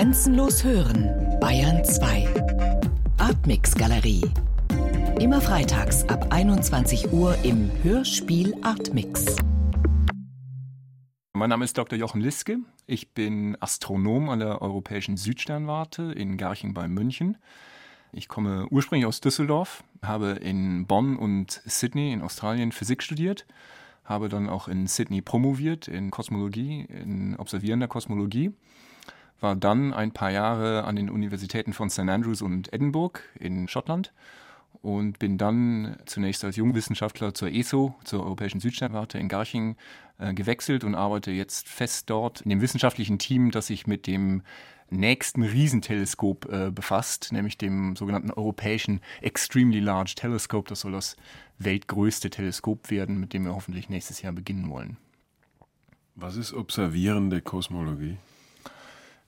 Grenzenlos hören, Bayern 2. Artmix Galerie. Immer freitags ab 21 Uhr im Hörspiel Artmix. Mein Name ist Dr. Jochen Liske. Ich bin Astronom an der Europäischen Südsternwarte in Garching bei München. Ich komme ursprünglich aus Düsseldorf, habe in Bonn und Sydney in Australien Physik studiert, habe dann auch in Sydney promoviert in Kosmologie, in observierender Kosmologie, war dann ein paar Jahre an den Universitäten von St. Andrews und Edinburgh in Schottland und bin dann zunächst als Jungwissenschaftler zur ESO, zur Europäischen Südsternwarte in Garching, äh, gewechselt und arbeite jetzt fest dort in dem wissenschaftlichen Team, das sich mit dem nächsten Riesenteleskop äh, befasst, nämlich dem sogenannten europäischen Extremely Large Telescope. Das soll das weltgrößte Teleskop werden, mit dem wir hoffentlich nächstes Jahr beginnen wollen. Was ist observierende Kosmologie?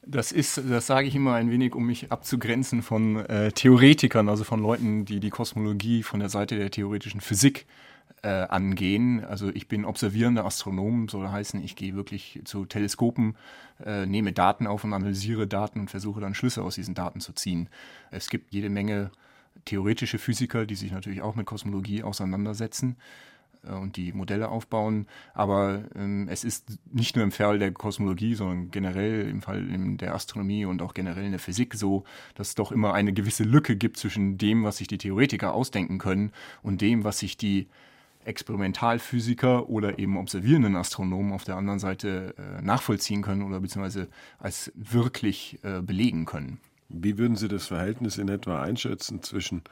Das ist, das sage ich immer ein wenig, um mich abzugrenzen von äh, Theoretikern, also von Leuten, die die Kosmologie von der Seite der theoretischen Physik äh, angehen. Also ich bin observierender Astronom, soll heißen, ich gehe wirklich zu Teleskopen, äh, nehme Daten auf und analysiere Daten und versuche dann Schlüsse aus diesen Daten zu ziehen. Es gibt jede Menge theoretische Physiker, die sich natürlich auch mit Kosmologie auseinandersetzen. Äh, und die Modelle aufbauen. Aber ähm, es ist nicht nur im Fall der Kosmologie, sondern generell im Fall der Astronomie und auch generell in der Physik so, dass es doch immer eine gewisse Lücke gibt zwischen dem, was sich die Theoretiker ausdenken können und dem, was sich die Experimentalphysiker oder eben observierenden Astronomen auf der anderen Seite äh, nachvollziehen können oder beziehungsweise als wirklich äh, belegen können. Wie würden Sie das Verhältnis in etwa einschätzen zwischen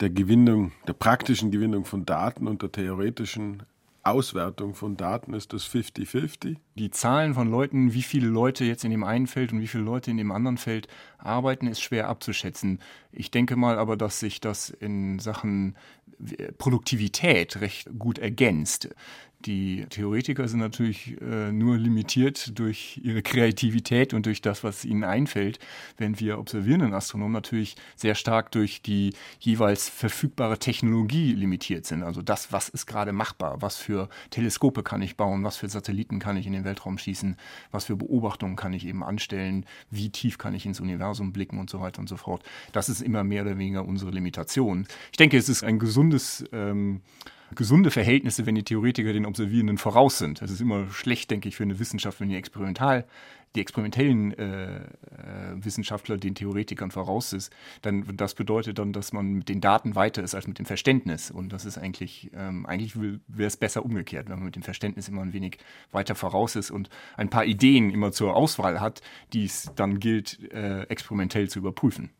der Gewinnung, der praktischen Gewinnung von Daten und der theoretischen Auswertung von Daten ist das 50-50? Die Zahlen von Leuten, wie viele Leute jetzt in dem einen Feld und wie viele Leute in dem anderen Feld arbeiten, ist schwer abzuschätzen. Ich denke mal aber, dass sich das in Sachen Produktivität recht gut ergänzt. Die Theoretiker sind natürlich äh, nur limitiert durch ihre Kreativität und durch das, was ihnen einfällt, während wir observierenden Astronomen natürlich sehr stark durch die jeweils verfügbare Technologie limitiert sind. Also das, was ist gerade machbar, was für Teleskope kann ich bauen, was für Satelliten kann ich in den Weltraum schießen, was für Beobachtungen kann ich eben anstellen, wie tief kann ich ins Universum blicken und so weiter und so fort. Das ist immer mehr oder weniger unsere Limitation. Ich denke, es ist ein gesundes ähm, gesunde Verhältnisse, wenn die Theoretiker den Observierenden voraus sind. Das ist immer schlecht, denke ich, für eine Wissenschaft, wenn die experimental die experimentellen äh, äh, Wissenschaftler den Theoretikern voraus ist, dann das bedeutet dann, dass man mit den Daten weiter ist als mit dem Verständnis. Und das ist eigentlich, ähm, eigentlich wäre es besser umgekehrt, wenn man mit dem Verständnis immer ein wenig weiter voraus ist und ein paar Ideen immer zur Auswahl hat, die es dann gilt, äh, experimentell zu überprüfen.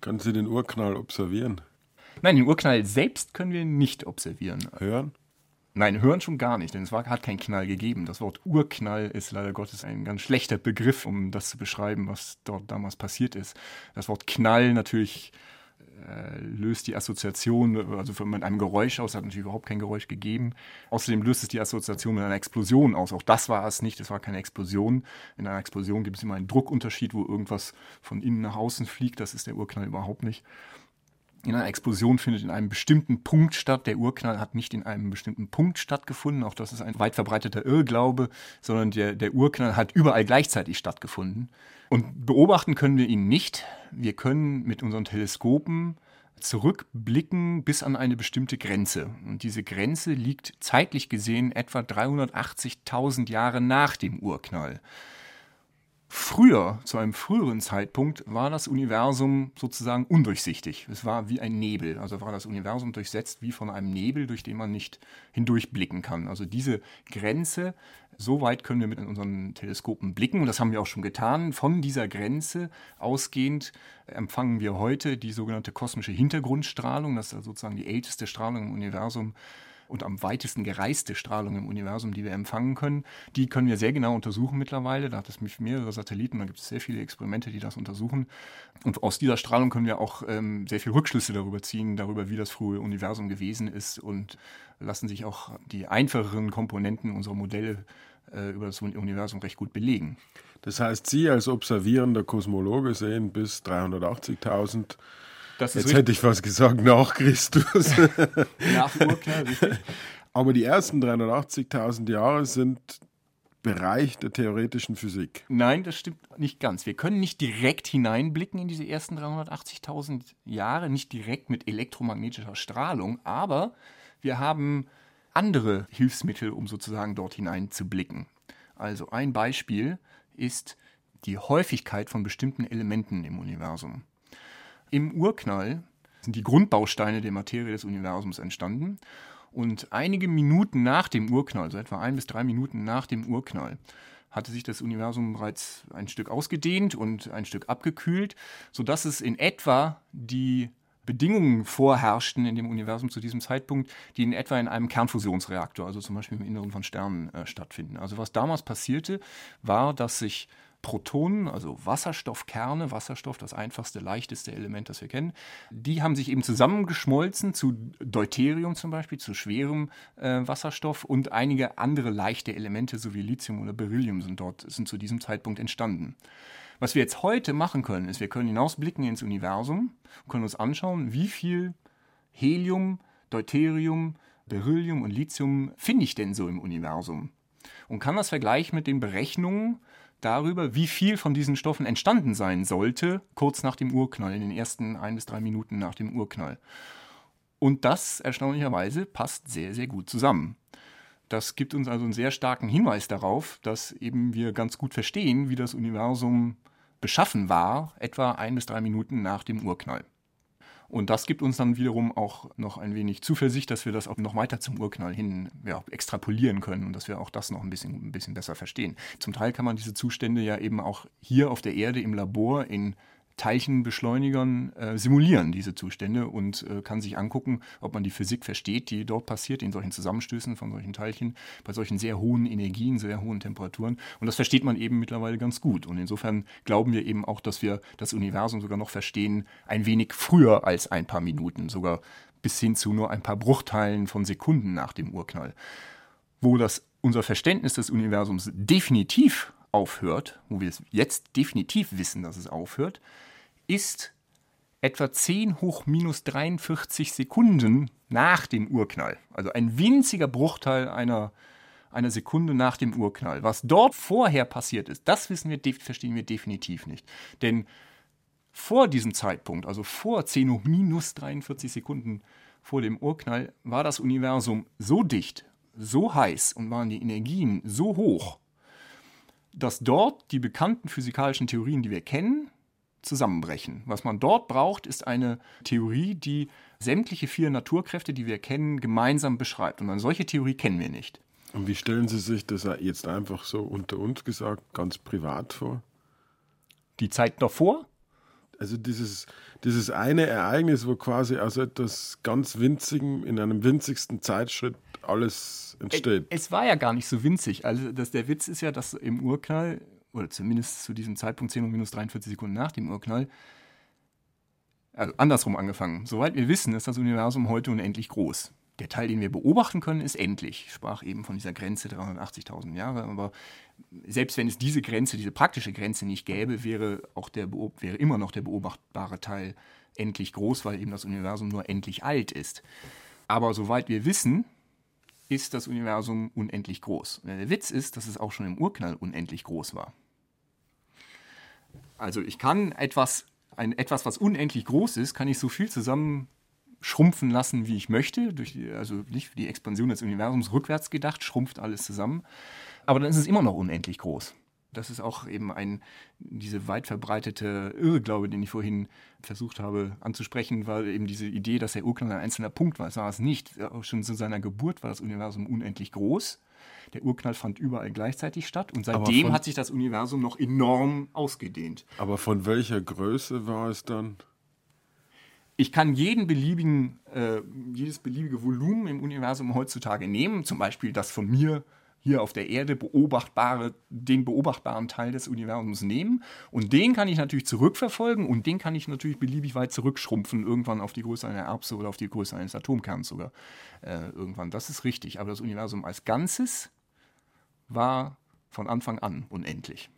Können Sie den Urknall observieren? Nein, den Urknall selbst können wir nicht observieren. Hören? Nein, hören schon gar nicht, denn es war, hat keinen Knall gegeben. Das Wort Urknall ist leider Gottes ein ganz schlechter Begriff, um das zu beschreiben, was dort damals passiert ist. Das Wort Knall natürlich äh, löst die Assoziation, also von einem Geräusch aus, hat natürlich überhaupt kein Geräusch gegeben. Außerdem löst es die Assoziation mit einer Explosion aus. Auch das war es nicht, es war keine Explosion. In einer Explosion gibt es immer einen Druckunterschied, wo irgendwas von innen nach außen fliegt. Das ist der Urknall überhaupt nicht in einer Explosion findet in einem bestimmten Punkt statt. Der Urknall hat nicht in einem bestimmten Punkt stattgefunden. Auch das ist ein weit verbreiteter Irrglaube, sondern der, der Urknall hat überall gleichzeitig stattgefunden. Und beobachten können wir ihn nicht. Wir können mit unseren Teleskopen zurückblicken bis an eine bestimmte Grenze. Und diese Grenze liegt zeitlich gesehen etwa 380.000 Jahre nach dem Urknall. Früher, zu einem früheren Zeitpunkt, war das Universum sozusagen undurchsichtig. Es war wie ein Nebel. Also war das Universum durchsetzt wie von einem Nebel, durch den man nicht hindurchblicken kann. Also diese Grenze, so weit können wir mit unseren Teleskopen blicken. Und das haben wir auch schon getan. Von dieser Grenze ausgehend empfangen wir heute die sogenannte kosmische Hintergrundstrahlung. Das ist sozusagen die älteste Strahlung im Universum und am weitesten gereiste Strahlung im Universum, die wir empfangen können. Die können wir sehr genau untersuchen mittlerweile. Da hat es mehrere Satelliten, da gibt es sehr viele Experimente, die das untersuchen. Und aus dieser Strahlung können wir auch ähm, sehr viele Rückschlüsse darüber ziehen, darüber, wie das frühe Universum gewesen ist und lassen sich auch die einfacheren Komponenten unserer Modelle äh, über das Universum recht gut belegen. Das heißt, Sie als observierender Kosmologe sehen bis 380.000 Jetzt richtig. hätte ich fast gesagt, nach Christus. nach Urknall, richtig. Aber die ersten 380.000 Jahre sind Bereich der theoretischen Physik. Nein, das stimmt nicht ganz. Wir können nicht direkt hineinblicken in diese ersten 380.000 Jahre, nicht direkt mit elektromagnetischer Strahlung, aber wir haben andere Hilfsmittel, um sozusagen dort hinein zu blicken. Also ein Beispiel ist die Häufigkeit von bestimmten Elementen im Universum. Im Urknall sind die Grundbausteine der Materie des Universums entstanden und einige Minuten nach dem Urknall, so etwa ein bis drei Minuten nach dem Urknall, hatte sich das Universum bereits ein Stück ausgedehnt und ein Stück abgekühlt, sodass es in etwa die Bedingungen vorherrschten in dem Universum zu diesem Zeitpunkt, die in etwa in einem Kernfusionsreaktor, also zum Beispiel im Inneren von Sternen, äh, stattfinden. Also was damals passierte, war, dass sich Protonen, also Wasserstoffkerne, Wasserstoff, das einfachste, leichteste Element, das wir kennen, die haben sich eben zusammengeschmolzen zu Deuterium zum Beispiel, zu schwerem äh, Wasserstoff und einige andere leichte Elemente, so wie Lithium oder Beryllium, sind dort, sind zu diesem Zeitpunkt entstanden. Was wir jetzt heute machen können, ist, wir können hinausblicken ins Universum und können uns anschauen, wie viel Helium, Deuterium, Beryllium und Lithium finde ich denn so im Universum? Und kann das vergleichen mit den Berechnungen, darüber, wie viel von diesen Stoffen entstanden sein sollte, kurz nach dem Urknall, in den ersten ein bis drei Minuten nach dem Urknall. Und das erstaunlicherweise passt sehr, sehr gut zusammen. Das gibt uns also einen sehr starken Hinweis darauf, dass eben wir ganz gut verstehen, wie das Universum beschaffen war, etwa ein bis drei Minuten nach dem Urknall. Und das gibt uns dann wiederum auch noch ein wenig Zuversicht, dass wir das auch noch weiter zum Urknall hin ja, extrapolieren können und dass wir auch das noch ein bisschen, ein bisschen besser verstehen. Zum Teil kann man diese Zustände ja eben auch hier auf der Erde im Labor in Teilchenbeschleunigern äh, simulieren diese Zustände und äh, kann sich angucken, ob man die Physik versteht, die dort passiert, in solchen Zusammenstößen von solchen Teilchen, bei solchen sehr hohen Energien, sehr hohen Temperaturen. Und das versteht man eben mittlerweile ganz gut. Und insofern glauben wir eben auch, dass wir das Universum sogar noch verstehen, ein wenig früher als ein paar Minuten, sogar bis hin zu nur ein paar Bruchteilen von Sekunden nach dem Urknall. Wo das unser Verständnis des Universums definitiv aufhört, wo wir es jetzt definitiv wissen, dass es aufhört, ist etwa 10 hoch minus 43 Sekunden nach dem Urknall. Also ein winziger Bruchteil einer, einer Sekunde nach dem Urknall. Was dort vorher passiert ist, das wissen wir, verstehen wir definitiv nicht. Denn vor diesem Zeitpunkt, also vor 10 hoch minus 43 Sekunden vor dem Urknall, war das Universum so dicht, so heiß und waren die Energien so hoch, dass dort die bekannten physikalischen Theorien, die wir kennen, zusammenbrechen. Was man dort braucht, ist eine Theorie, die sämtliche vier Naturkräfte, die wir kennen, gemeinsam beschreibt. Und eine solche Theorie kennen wir nicht. Und wie stellen Sie sich das jetzt einfach so unter uns gesagt, ganz privat vor? Die Zeit davor? Also dieses, dieses eine Ereignis, wo quasi aus etwas ganz Winzigem in einem winzigsten Zeitschritt alles entsteht. Es war ja gar nicht so winzig. Also das, der Witz ist ja, dass im Urknall oder zumindest zu diesem Zeitpunkt 10 und minus 43 Sekunden nach dem Urknall, also andersrum angefangen. Soweit wir wissen, ist das Universum heute unendlich groß. Der Teil, den wir beobachten können, ist endlich. Ich sprach eben von dieser Grenze 380.000 Jahre, aber selbst wenn es diese Grenze, diese praktische Grenze nicht gäbe, wäre, auch der, wäre immer noch der beobachtbare Teil endlich groß, weil eben das Universum nur endlich alt ist. Aber soweit wir wissen, ist das Universum unendlich groß. Der Witz ist, dass es auch schon im Urknall unendlich groß war. Also ich kann etwas, ein, etwas, was unendlich groß ist, kann ich so viel zusammen schrumpfen lassen, wie ich möchte. Die, also nicht die Expansion des Universums rückwärts gedacht, schrumpft alles zusammen. Aber dann ist es immer noch unendlich groß. Das ist auch eben ein, diese weit verbreitete Irrglaube, den ich vorhin versucht habe anzusprechen, war eben diese Idee, dass der Urknall ein einzelner Punkt war. Es war es nicht. Schon zu seiner Geburt war das Universum unendlich groß. Der Urknall fand überall gleichzeitig statt und seitdem hat sich das Universum noch enorm ausgedehnt. Aber von welcher Größe war es dann? Ich kann jeden beliebigen, äh, jedes beliebige Volumen im Universum heutzutage nehmen, zum Beispiel das von mir hier auf der Erde beobachtbare, den beobachtbaren Teil des Universums nehmen. Und den kann ich natürlich zurückverfolgen und den kann ich natürlich beliebig weit zurückschrumpfen, irgendwann auf die Größe einer Erbse oder auf die Größe eines Atomkerns sogar. Äh, irgendwann. Das ist richtig. Aber das Universum als Ganzes war von Anfang an unendlich.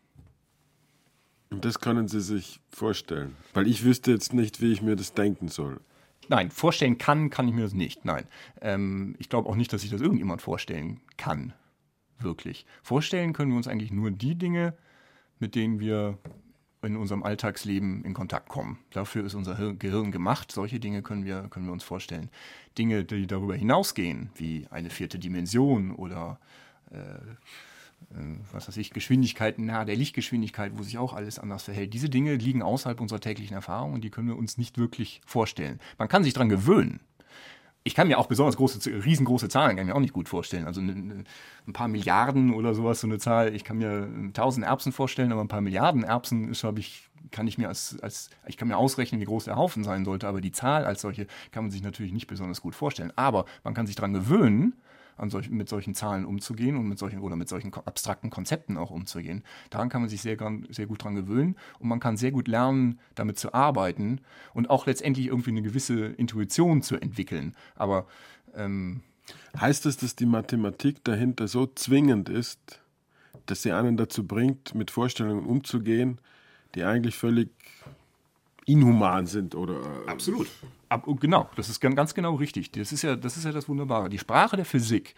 Und das können Sie sich vorstellen. Weil ich wüsste jetzt nicht, wie ich mir das denken soll. Nein, vorstellen kann, kann ich mir das nicht. Nein. Ähm, ich glaube auch nicht, dass sich das irgendjemand vorstellen kann. Wirklich. Vorstellen können wir uns eigentlich nur die Dinge, mit denen wir in unserem Alltagsleben in Kontakt kommen. Dafür ist unser Gehirn gemacht. Solche Dinge können wir, können wir uns vorstellen. Dinge, die darüber hinausgehen, wie eine vierte Dimension oder äh, äh, was weiß ich, Geschwindigkeiten nahe der Lichtgeschwindigkeit, wo sich auch alles anders verhält. Diese Dinge liegen außerhalb unserer täglichen Erfahrung und die können wir uns nicht wirklich vorstellen. Man kann sich daran gewöhnen. Ich kann mir auch besonders große, riesengroße Zahlen kann ich mir auch nicht gut vorstellen. Also ein paar Milliarden oder sowas, so eine Zahl. Ich kann mir tausend Erbsen vorstellen, aber ein paar Milliarden Erbsen ist, habe ich, kann ich mir als, als, ich kann mir ausrechnen, wie groß der Haufen sein sollte, aber die Zahl als solche kann man sich natürlich nicht besonders gut vorstellen. Aber man kann sich daran gewöhnen, solch, mit solchen Zahlen umzugehen und mit solchen oder mit solchen abstrakten Konzepten auch umzugehen. Daran kann man sich sehr, sehr gut dran gewöhnen und man kann sehr gut lernen, damit zu arbeiten und auch letztendlich irgendwie eine gewisse Intuition zu entwickeln. Aber ähm, heißt das, dass die Mathematik dahinter so zwingend ist, dass sie einen dazu bringt, mit Vorstellungen umzugehen, die eigentlich völlig inhuman sind oder äh, absolut Ab, genau, das ist ganz genau richtig. Das ist, ja, das ist ja das Wunderbare. Die Sprache der Physik,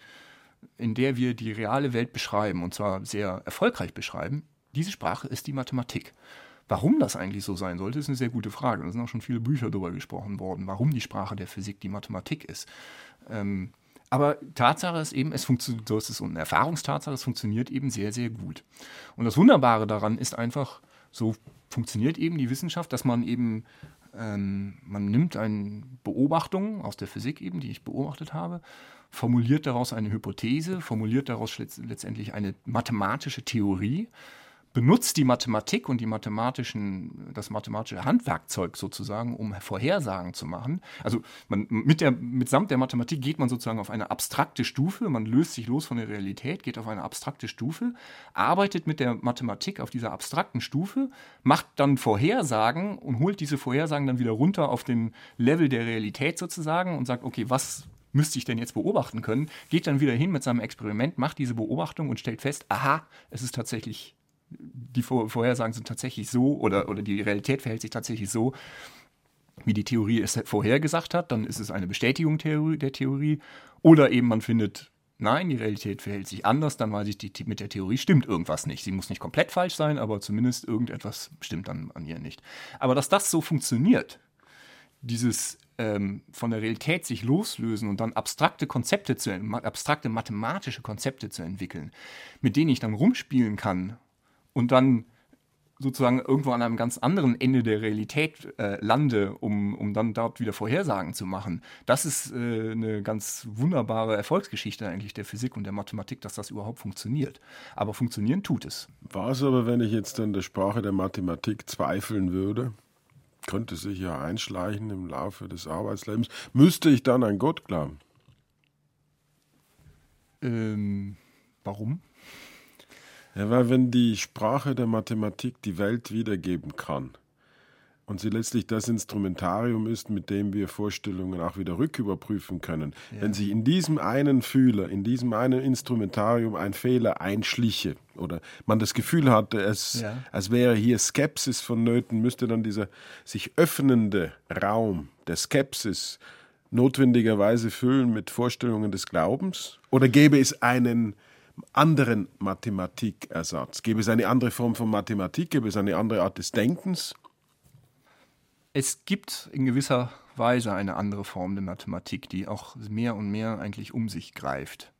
in der wir die reale Welt beschreiben, und zwar sehr erfolgreich beschreiben, diese Sprache ist die Mathematik. Warum das eigentlich so sein sollte, ist eine sehr gute Frage. Da sind auch schon viele Bücher darüber gesprochen worden, warum die Sprache der Physik die Mathematik ist. Ähm, aber Tatsache ist eben, es funktioniert, so ist es eine Erfahrungstatsache, es funktioniert eben sehr, sehr gut. Und das Wunderbare daran ist einfach, so funktioniert eben die Wissenschaft, dass man eben ähm, man nimmt eine Beobachtung aus der Physik eben, die ich beobachtet habe, formuliert daraus eine Hypothese, formuliert daraus letztendlich eine mathematische Theorie benutzt die Mathematik und die mathematischen, das mathematische Handwerkzeug sozusagen, um Vorhersagen zu machen. Also man, mit der, mitsamt der Mathematik geht man sozusagen auf eine abstrakte Stufe, man löst sich los von der Realität, geht auf eine abstrakte Stufe, arbeitet mit der Mathematik auf dieser abstrakten Stufe, macht dann Vorhersagen und holt diese Vorhersagen dann wieder runter auf den Level der Realität sozusagen und sagt, okay, was müsste ich denn jetzt beobachten können, geht dann wieder hin mit seinem Experiment, macht diese Beobachtung und stellt fest, aha, es ist tatsächlich die Vorhersagen sind tatsächlich so oder, oder die Realität verhält sich tatsächlich so, wie die Theorie es vorhergesagt hat, dann ist es eine Bestätigung der Theorie. Oder eben man findet, nein, die Realität verhält sich anders, dann weiß ich, die, mit der Theorie stimmt irgendwas nicht. Sie muss nicht komplett falsch sein, aber zumindest irgendetwas stimmt dann an ihr nicht. Aber dass das so funktioniert, dieses ähm, von der Realität sich loslösen und dann abstrakte Konzepte zu, abstrakte mathematische Konzepte zu entwickeln, mit denen ich dann rumspielen kann und dann sozusagen irgendwo an einem ganz anderen Ende der Realität äh, lande, um, um dann dort wieder Vorhersagen zu machen. Das ist äh, eine ganz wunderbare Erfolgsgeschichte eigentlich der Physik und der Mathematik, dass das überhaupt funktioniert. Aber funktionieren tut es. Was aber, wenn ich jetzt an der Sprache der Mathematik zweifeln würde? Könnte sich ja einschleichen im Laufe des Arbeitslebens. Müsste ich dann an Gott glauben? Ähm, warum? Ja, weil wenn die Sprache der Mathematik die Welt wiedergeben kann und sie letztlich das Instrumentarium ist, mit dem wir Vorstellungen auch wieder rücküberprüfen können, ja. wenn sich in diesem einen Fühler, in diesem einen Instrumentarium ein Fehler einschliche oder man das Gefühl hatte, es, ja. als wäre hier Skepsis vonnöten, müsste dann dieser sich öffnende Raum der Skepsis notwendigerweise füllen mit Vorstellungen des Glaubens? Oder gäbe es einen anderen Mathematikersatz? Gäbe es eine andere Form von Mathematik? Gäbe es eine andere Art des Denkens? Es gibt in gewisser Weise eine andere Form der Mathematik, die auch mehr und mehr eigentlich um sich greift.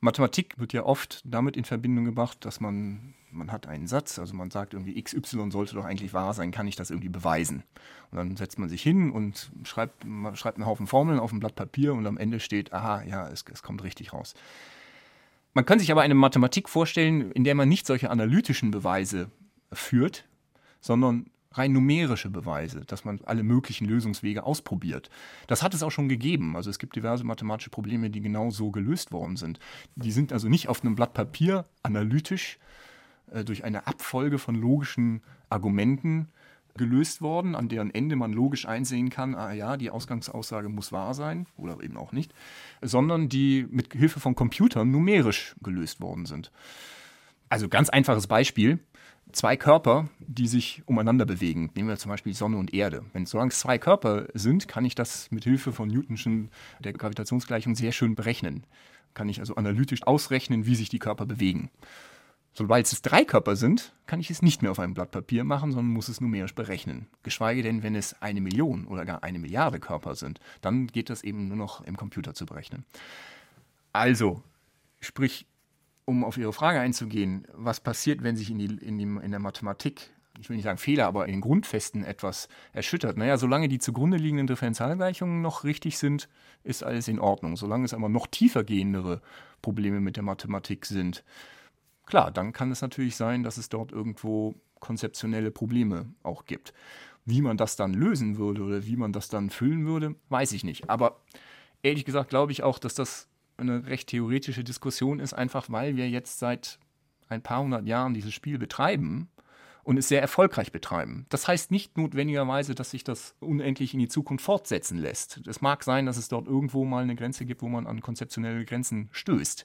Mathematik wird ja oft damit in Verbindung gebracht, dass man, man hat einen Satz, also man sagt irgendwie XY sollte doch eigentlich wahr sein, kann ich das irgendwie beweisen? Und dann setzt man sich hin und schreibt, schreibt einen Haufen Formeln auf ein Blatt Papier und am Ende steht, aha, ja, es, es kommt richtig raus. Man kann sich aber eine Mathematik vorstellen, in der man nicht solche analytischen Beweise führt, sondern rein numerische Beweise, dass man alle möglichen Lösungswege ausprobiert. Das hat es auch schon gegeben. Also es gibt diverse mathematische Probleme, die genau so gelöst worden sind. Die sind also nicht auf einem Blatt Papier analytisch äh, durch eine Abfolge von logischen Argumenten gelöst worden, an deren Ende man logisch einsehen kann, ah ja, die Ausgangsaussage muss wahr sein oder eben auch nicht, sondern die mit Hilfe von Computern numerisch gelöst worden sind. Also ganz einfaches Beispiel. Zwei Körper, die sich umeinander bewegen. Nehmen wir zum Beispiel Sonne und Erde. Wenn solange es zwei Körper sind, kann ich das mit Hilfe von Newtonschen der Gravitationsgleichung sehr schön berechnen Kann ich also analytisch ausrechnen, wie sich die Körper bewegen. Sobald es drei Körper sind, kann ich es nicht mehr auf einem Blatt Papier machen, sondern muss es numerisch berechnen. Geschweige denn, wenn es eine Million oder gar eine Milliarde Körper sind, dann geht das eben nur noch im Computer zu berechnen. Also, sprich, um auf Ihre Frage einzugehen, was passiert, wenn sich in, die, in, die, in der Mathematik, ich will nicht sagen Fehler, aber in den Grundfesten etwas erschüttert? Naja, solange die zugrunde liegenden Differentialgleichungen noch richtig sind, ist alles in Ordnung. Solange es aber noch tiefer gehendere Probleme mit der Mathematik sind, klar, dann kann es natürlich sein, dass es dort irgendwo konzeptionelle Probleme auch gibt. Wie man das dann lösen würde oder wie man das dann füllen würde, weiß ich nicht. Aber ehrlich gesagt glaube ich auch, dass das eine recht theoretische Diskussion ist, einfach weil wir jetzt seit ein paar hundert Jahren dieses Spiel betreiben und es sehr erfolgreich betreiben. Das heißt nicht notwendigerweise, dass sich das unendlich in die Zukunft fortsetzen lässt. Es mag sein, dass es dort irgendwo mal eine Grenze gibt, wo man an konzeptionelle Grenzen stößt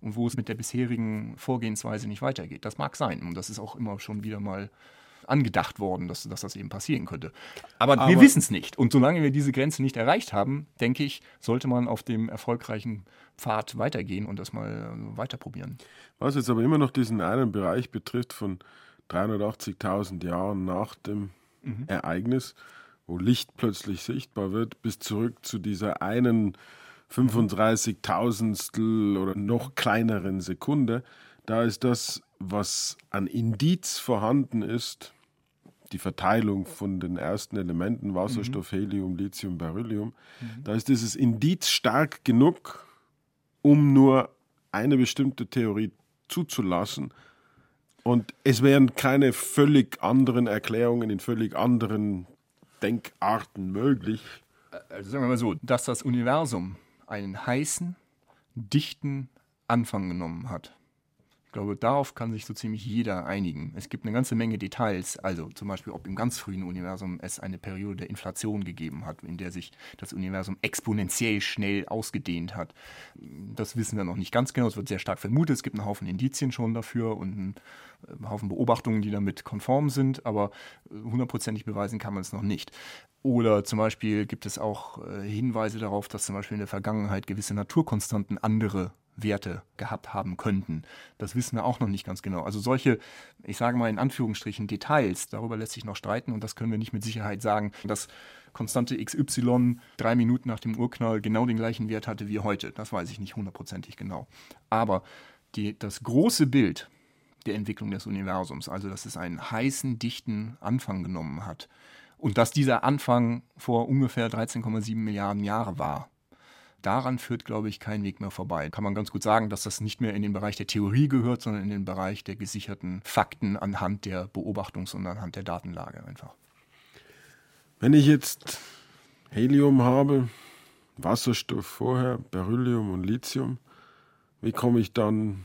und wo es mit der bisherigen Vorgehensweise nicht weitergeht. Das mag sein und das ist auch immer schon wieder mal angedacht worden, dass, dass das eben passieren könnte. Aber, Aber wir wissen es nicht. Und solange wir diese Grenze nicht erreicht haben, denke ich, sollte man auf dem erfolgreichen Pfad weitergehen und das mal weiter probieren. Was jetzt aber immer noch diesen einen Bereich betrifft von 380.000 Jahren nach dem mhm. Ereignis, wo Licht plötzlich sichtbar wird, bis zurück zu dieser einen 35.000stel oder noch kleineren Sekunde, da ist das, was an Indiz vorhanden ist, die Verteilung von den ersten Elementen Wasserstoff, mhm. Helium, Lithium, Beryllium, mhm. da ist dieses Indiz stark genug, um nur eine bestimmte Theorie zuzulassen. Und es wären keine völlig anderen Erklärungen in völlig anderen Denkarten möglich. Also sagen wir mal so, dass das Universum einen heißen, dichten Anfang genommen hat glaube, darauf kann sich so ziemlich jeder einigen. Es gibt eine ganze Menge Details, also zum Beispiel, ob im ganz frühen Universum es eine Periode der Inflation gegeben hat, in der sich das Universum exponentiell schnell ausgedehnt hat. Das wissen wir noch nicht ganz genau, es wird sehr stark vermutet, es gibt einen Haufen Indizien schon dafür und einen äh, Haufen Beobachtungen, die damit konform sind, aber hundertprozentig beweisen kann man es noch nicht. Oder zum Beispiel gibt es auch äh, Hinweise darauf, dass zum Beispiel in der Vergangenheit gewisse Naturkonstanten andere Werte gehabt haben könnten. Das wissen wir auch noch nicht ganz genau. Also solche, ich sage mal in Anführungsstrichen, Details, darüber lässt sich noch streiten und das können wir nicht mit Sicherheit sagen, dass Konstante XY drei Minuten nach dem Urknall genau den gleichen Wert hatte wie heute. Das weiß ich nicht hundertprozentig genau. Aber die, das große Bild der Entwicklung des Universums, also dass es einen heißen, dichten Anfang genommen hat und dass dieser Anfang vor ungefähr 13,7 Milliarden Jahren war, daran führt, glaube ich, kein Weg mehr vorbei. Kann man ganz gut sagen, dass das nicht mehr in den Bereich der Theorie gehört, sondern in den Bereich der gesicherten Fakten anhand der Beobachtungs- und anhand der Datenlage einfach. Wenn ich jetzt Helium habe, Wasserstoff vorher, Beryllium und Lithium, wie komme ich dann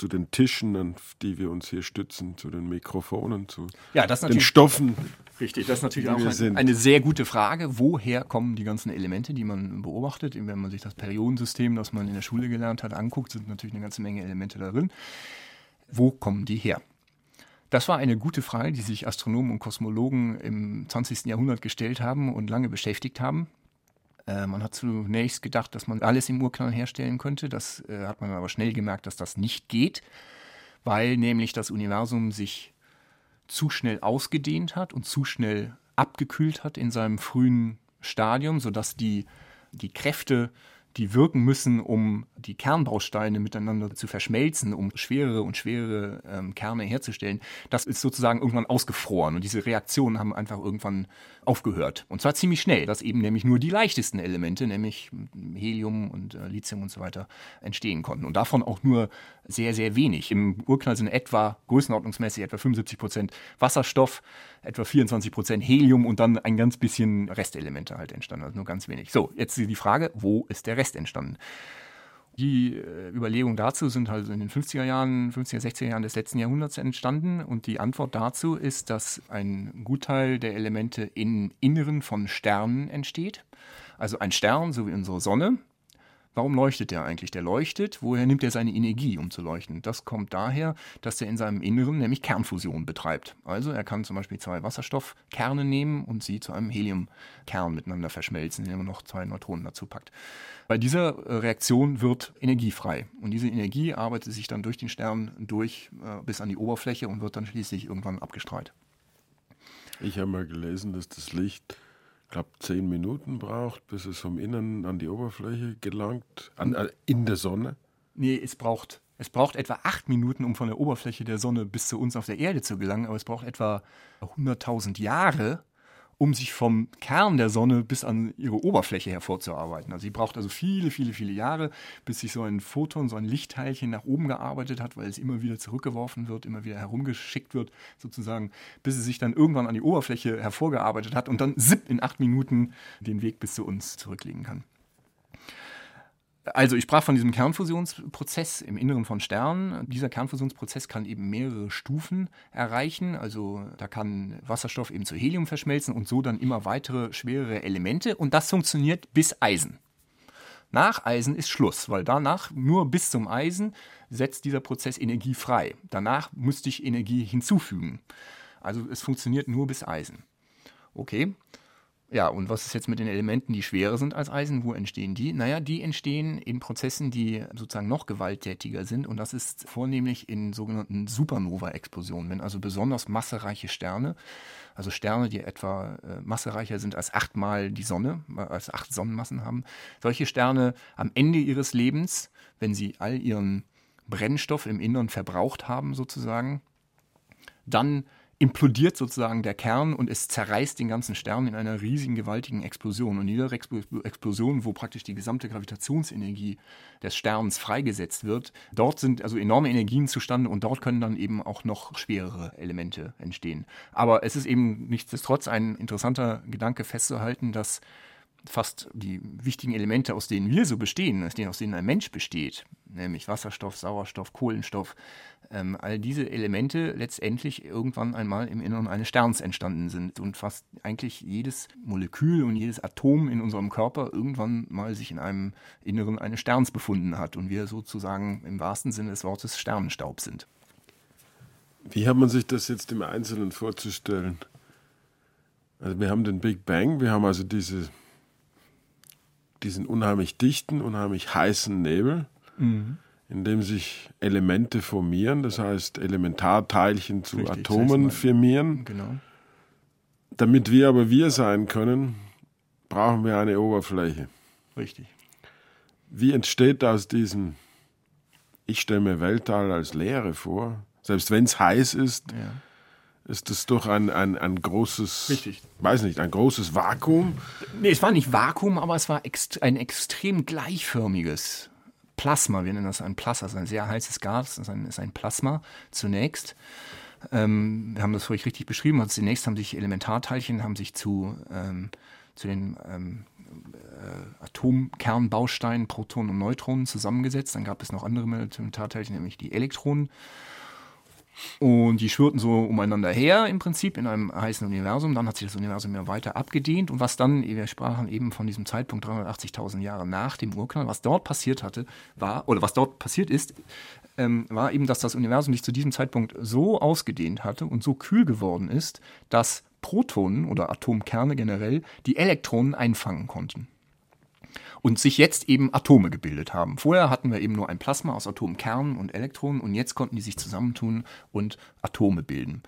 zu den Tischen, auf die wir uns hier stützen, zu den Mikrofonen, zu ja, den Stoffen. Richtig, das ist natürlich auch ein, eine sehr gute Frage. Woher kommen die ganzen Elemente, die man beobachtet? Wenn man sich das Periodensystem, das man in der Schule gelernt hat, anguckt, sind natürlich eine ganze Menge Elemente darin. Wo kommen die her? Das war eine gute Frage, die sich Astronomen und Kosmologen im 20. Jahrhundert gestellt haben und lange beschäftigt haben. Äh, man hat zunächst gedacht, dass man alles im Urknall herstellen könnte. Das äh, hat man aber schnell gemerkt, dass das nicht geht, weil nämlich das Universum sich zu schnell ausgedehnt hat und zu schnell abgekühlt hat in seinem frühen Stadium, sodass die, die Kräfte die wirken müssen, um die Kernbausteine miteinander zu verschmelzen, um schwerere und schwerere ähm, Kerne herzustellen, das ist sozusagen irgendwann ausgefroren. Und diese Reaktionen haben einfach irgendwann aufgehört. Und zwar ziemlich schnell, dass eben nämlich nur die leichtesten Elemente, nämlich Helium und äh, Lithium und so weiter, entstehen konnten. Und davon auch nur sehr, sehr wenig. Im Urknall sind etwa größenordnungsmäßig etwa 75 Prozent Wasserstoff, etwa 24 Prozent Helium und dann ein ganz bisschen Restelemente halt entstanden, also nur ganz wenig. So, jetzt die Frage, wo ist der Rest entstanden? Die äh, Überlegungen dazu sind halt in den 50er Jahren, 50er, 60er Jahren des letzten Jahrhunderts entstanden und die Antwort dazu ist, dass ein Gutteil der Elemente im Inneren von Sternen entsteht. Also ein Stern, so wie unsere Sonne, Warum leuchtet der eigentlich? Der leuchtet, woher nimmt er seine Energie, um zu leuchten? Das kommt daher, dass er in seinem Inneren nämlich Kernfusion betreibt. Also er kann zum Beispiel zwei Wasserstoffkerne nehmen und sie zu einem Heliumkern miteinander verschmelzen, indem er noch zwei Neutronen dazu packt. Bei dieser äh, Reaktion wird Energie frei. Und diese Energie arbeitet sich dann durch den Stern durch äh, bis an die Oberfläche und wird dann schließlich irgendwann abgestrahlt. Ich habe mal gelesen, dass das Licht glaube, zehn Minuten braucht, bis es vom Innen an die Oberfläche gelangt, an, äh, in der Sonne? Nee, es braucht, es braucht etwa acht Minuten, um von der Oberfläche der Sonne bis zu uns auf der Erde zu gelangen, aber es braucht etwa 100.000 Jahre, um sich vom Kern der Sonne bis an ihre Oberfläche hervorzuarbeiten. Also sie braucht also viele, viele, viele Jahre, bis sich so ein Photon, so ein Lichtteilchen nach oben gearbeitet hat, weil es immer wieder zurückgeworfen wird, immer wieder herumgeschickt wird, sozusagen, bis es sich dann irgendwann an die Oberfläche hervorgearbeitet hat und dann zipp in acht Minuten den Weg bis zu uns zurücklegen kann. Also ich sprach von diesem Kernfusionsprozess im Inneren von Sternen. Dieser Kernfusionsprozess kann eben mehrere Stufen erreichen. Also da kann Wasserstoff eben zu Helium verschmelzen und so dann immer weitere schwerere Elemente. Und das funktioniert bis Eisen. Nach Eisen ist Schluss, weil danach nur bis zum Eisen setzt dieser Prozess Energie frei. Danach müsste ich Energie hinzufügen. Also es funktioniert nur bis Eisen. Okay, ja, und was ist jetzt mit den Elementen, die schwerer sind als Eisen? Wo entstehen die? Naja, die entstehen in Prozessen, die sozusagen noch gewalttätiger sind. Und das ist vornehmlich in sogenannten Supernova-Explosionen. Wenn also besonders massereiche Sterne, also Sterne, die etwa äh, massereicher sind als achtmal die Sonne, äh, als acht Sonnenmassen haben, solche Sterne am Ende ihres Lebens, wenn sie all ihren Brennstoff im Innern verbraucht haben, sozusagen, dann implodiert sozusagen der Kern und es zerreißt den ganzen Stern in einer riesigen, gewaltigen Explosion. Und in dieser Explosion, wo praktisch die gesamte Gravitationsenergie des Sterns freigesetzt wird, dort sind also enorme Energien zustande und dort können dann eben auch noch schwerere Elemente entstehen. Aber es ist eben nichtsdestotrotz ein interessanter Gedanke festzuhalten, dass fast die wichtigen Elemente, aus denen wir so bestehen, aus denen, aus denen ein Mensch besteht, nämlich Wasserstoff, Sauerstoff, Kohlenstoff, ähm, all diese Elemente letztendlich irgendwann einmal im Inneren eines Sterns entstanden sind und fast eigentlich jedes Molekül und jedes Atom in unserem Körper irgendwann mal sich in einem Inneren eines Sterns befunden hat und wir sozusagen im wahrsten Sinne des Wortes Sternenstaub sind. Wie hat man sich das jetzt im Einzelnen vorzustellen? Also wir haben den Big Bang, wir haben also diese diesen unheimlich dichten, unheimlich heißen Nebel, mhm. in dem sich Elemente formieren, das heißt Elementarteilchen zu Richtig, Atomen firmieren. Genau. Damit wir aber wir sein können, brauchen wir eine Oberfläche. Richtig. Wie entsteht aus diesem, ich stelle mir Weltall als Leere vor, selbst wenn es heiß ist, ja ist das doch ein, ein, ein großes, Richtig. weiß nicht, ein großes Vakuum? Nee, es war nicht Vakuum, aber es war ext ein extrem gleichförmiges Plasma. Wir nennen das ein Plasma, das ist ein sehr heißes Gas, das ist ein, ist ein Plasma zunächst. Ähm, wir haben das vorhin richtig beschrieben. Also zunächst haben sich Elementarteilchen haben sich zu, ähm, zu den ähm, äh, Atomkernbausteinen, Protonen und Neutronen zusammengesetzt. Dann gab es noch andere Elementarteilchen, nämlich die Elektronen. Und die schwirrten so umeinander her im Prinzip in einem heißen Universum. Dann hat sich das Universum immer weiter abgedehnt. Und was dann, wir sprachen eben von diesem Zeitpunkt 380.000 Jahre nach dem Urknall, was dort passiert hatte, war, oder was dort passiert ist, ähm, war eben, dass das Universum sich zu diesem Zeitpunkt so ausgedehnt hatte und so kühl geworden ist, dass Protonen oder Atomkerne generell die Elektronen einfangen konnten und sich jetzt eben Atome gebildet haben. Vorher hatten wir eben nur ein Plasma aus Atomkernen und Elektronen und jetzt konnten die sich zusammentun und Atome bilden.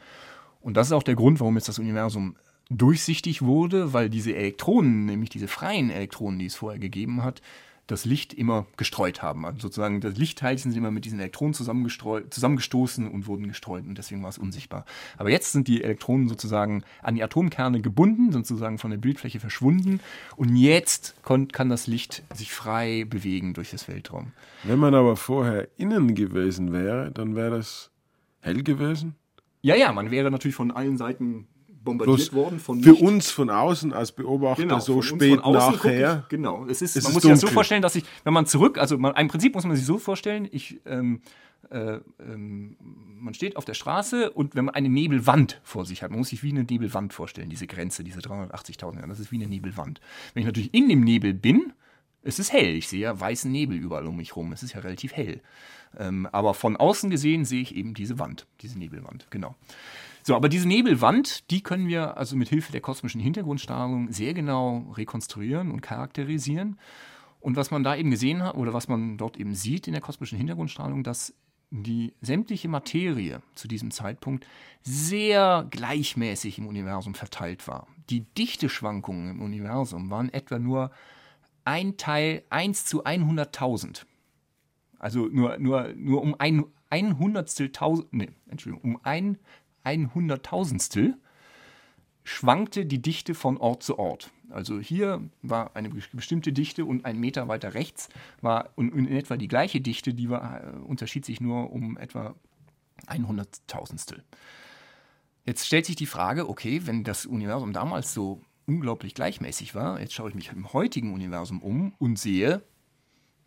Und das ist auch der Grund, warum jetzt das Universum durchsichtig wurde, weil diese Elektronen, nämlich diese freien Elektronen, die es vorher gegeben hat, das Licht immer gestreut haben. Also sozusagen das Lichtteilchen sind immer mit diesen Elektronen zusammengestoßen und wurden gestreut und deswegen war es unsichtbar. Aber jetzt sind die Elektronen sozusagen an die Atomkerne gebunden, sind sozusagen von der Bildfläche verschwunden und jetzt kann das Licht sich frei bewegen durch das Weltraum. Wenn man aber vorher innen gewesen wäre, dann wäre das hell gewesen? Ja, ja, man wäre natürlich von allen Seiten bombardiert Bloß worden von Für uns von außen als Beobachter genau, so spät nachher. Ich, genau, es ist, ist man muss sich das so vorstellen, dass ich, wenn man zurück, also man, im Prinzip muss man sich so vorstellen, ich, ähm, äh, ähm, man steht auf der Straße und wenn man eine Nebelwand vor sich hat, man muss sich wie eine Nebelwand vorstellen, diese Grenze, diese 380.000, das ist wie eine Nebelwand. Wenn ich natürlich in dem Nebel bin, Es ist hell, ich sehe ja weißen Nebel überall um mich rum. Es ist ja relativ hell. Ähm, aber von außen gesehen sehe ich eben diese Wand, diese Nebelwand, genau. So, aber diese Nebelwand, die können wir also mit Hilfe der kosmischen Hintergrundstrahlung sehr genau rekonstruieren und charakterisieren. Und was man da eben gesehen hat, oder was man dort eben sieht in der kosmischen Hintergrundstrahlung, dass die sämtliche Materie zu diesem Zeitpunkt sehr gleichmäßig im Universum verteilt war. Die Dichteschwankungen im Universum waren etwa nur ein Teil 1 zu 100.000. Also nur, nur, nur um ein, ein Hundertstel tausend, nee, Entschuldigung, um ein, ein Hunderttausendstel schwankte die Dichte von Ort zu Ort. Also hier war eine bestimmte Dichte und ein Meter weiter rechts war in etwa die gleiche Dichte, die war, äh, unterschied sich nur um etwa ein Hunderttausendstel. Jetzt stellt sich die Frage, okay, wenn das Universum damals so unglaublich gleichmäßig war, jetzt schaue ich mich im heutigen Universum um und sehe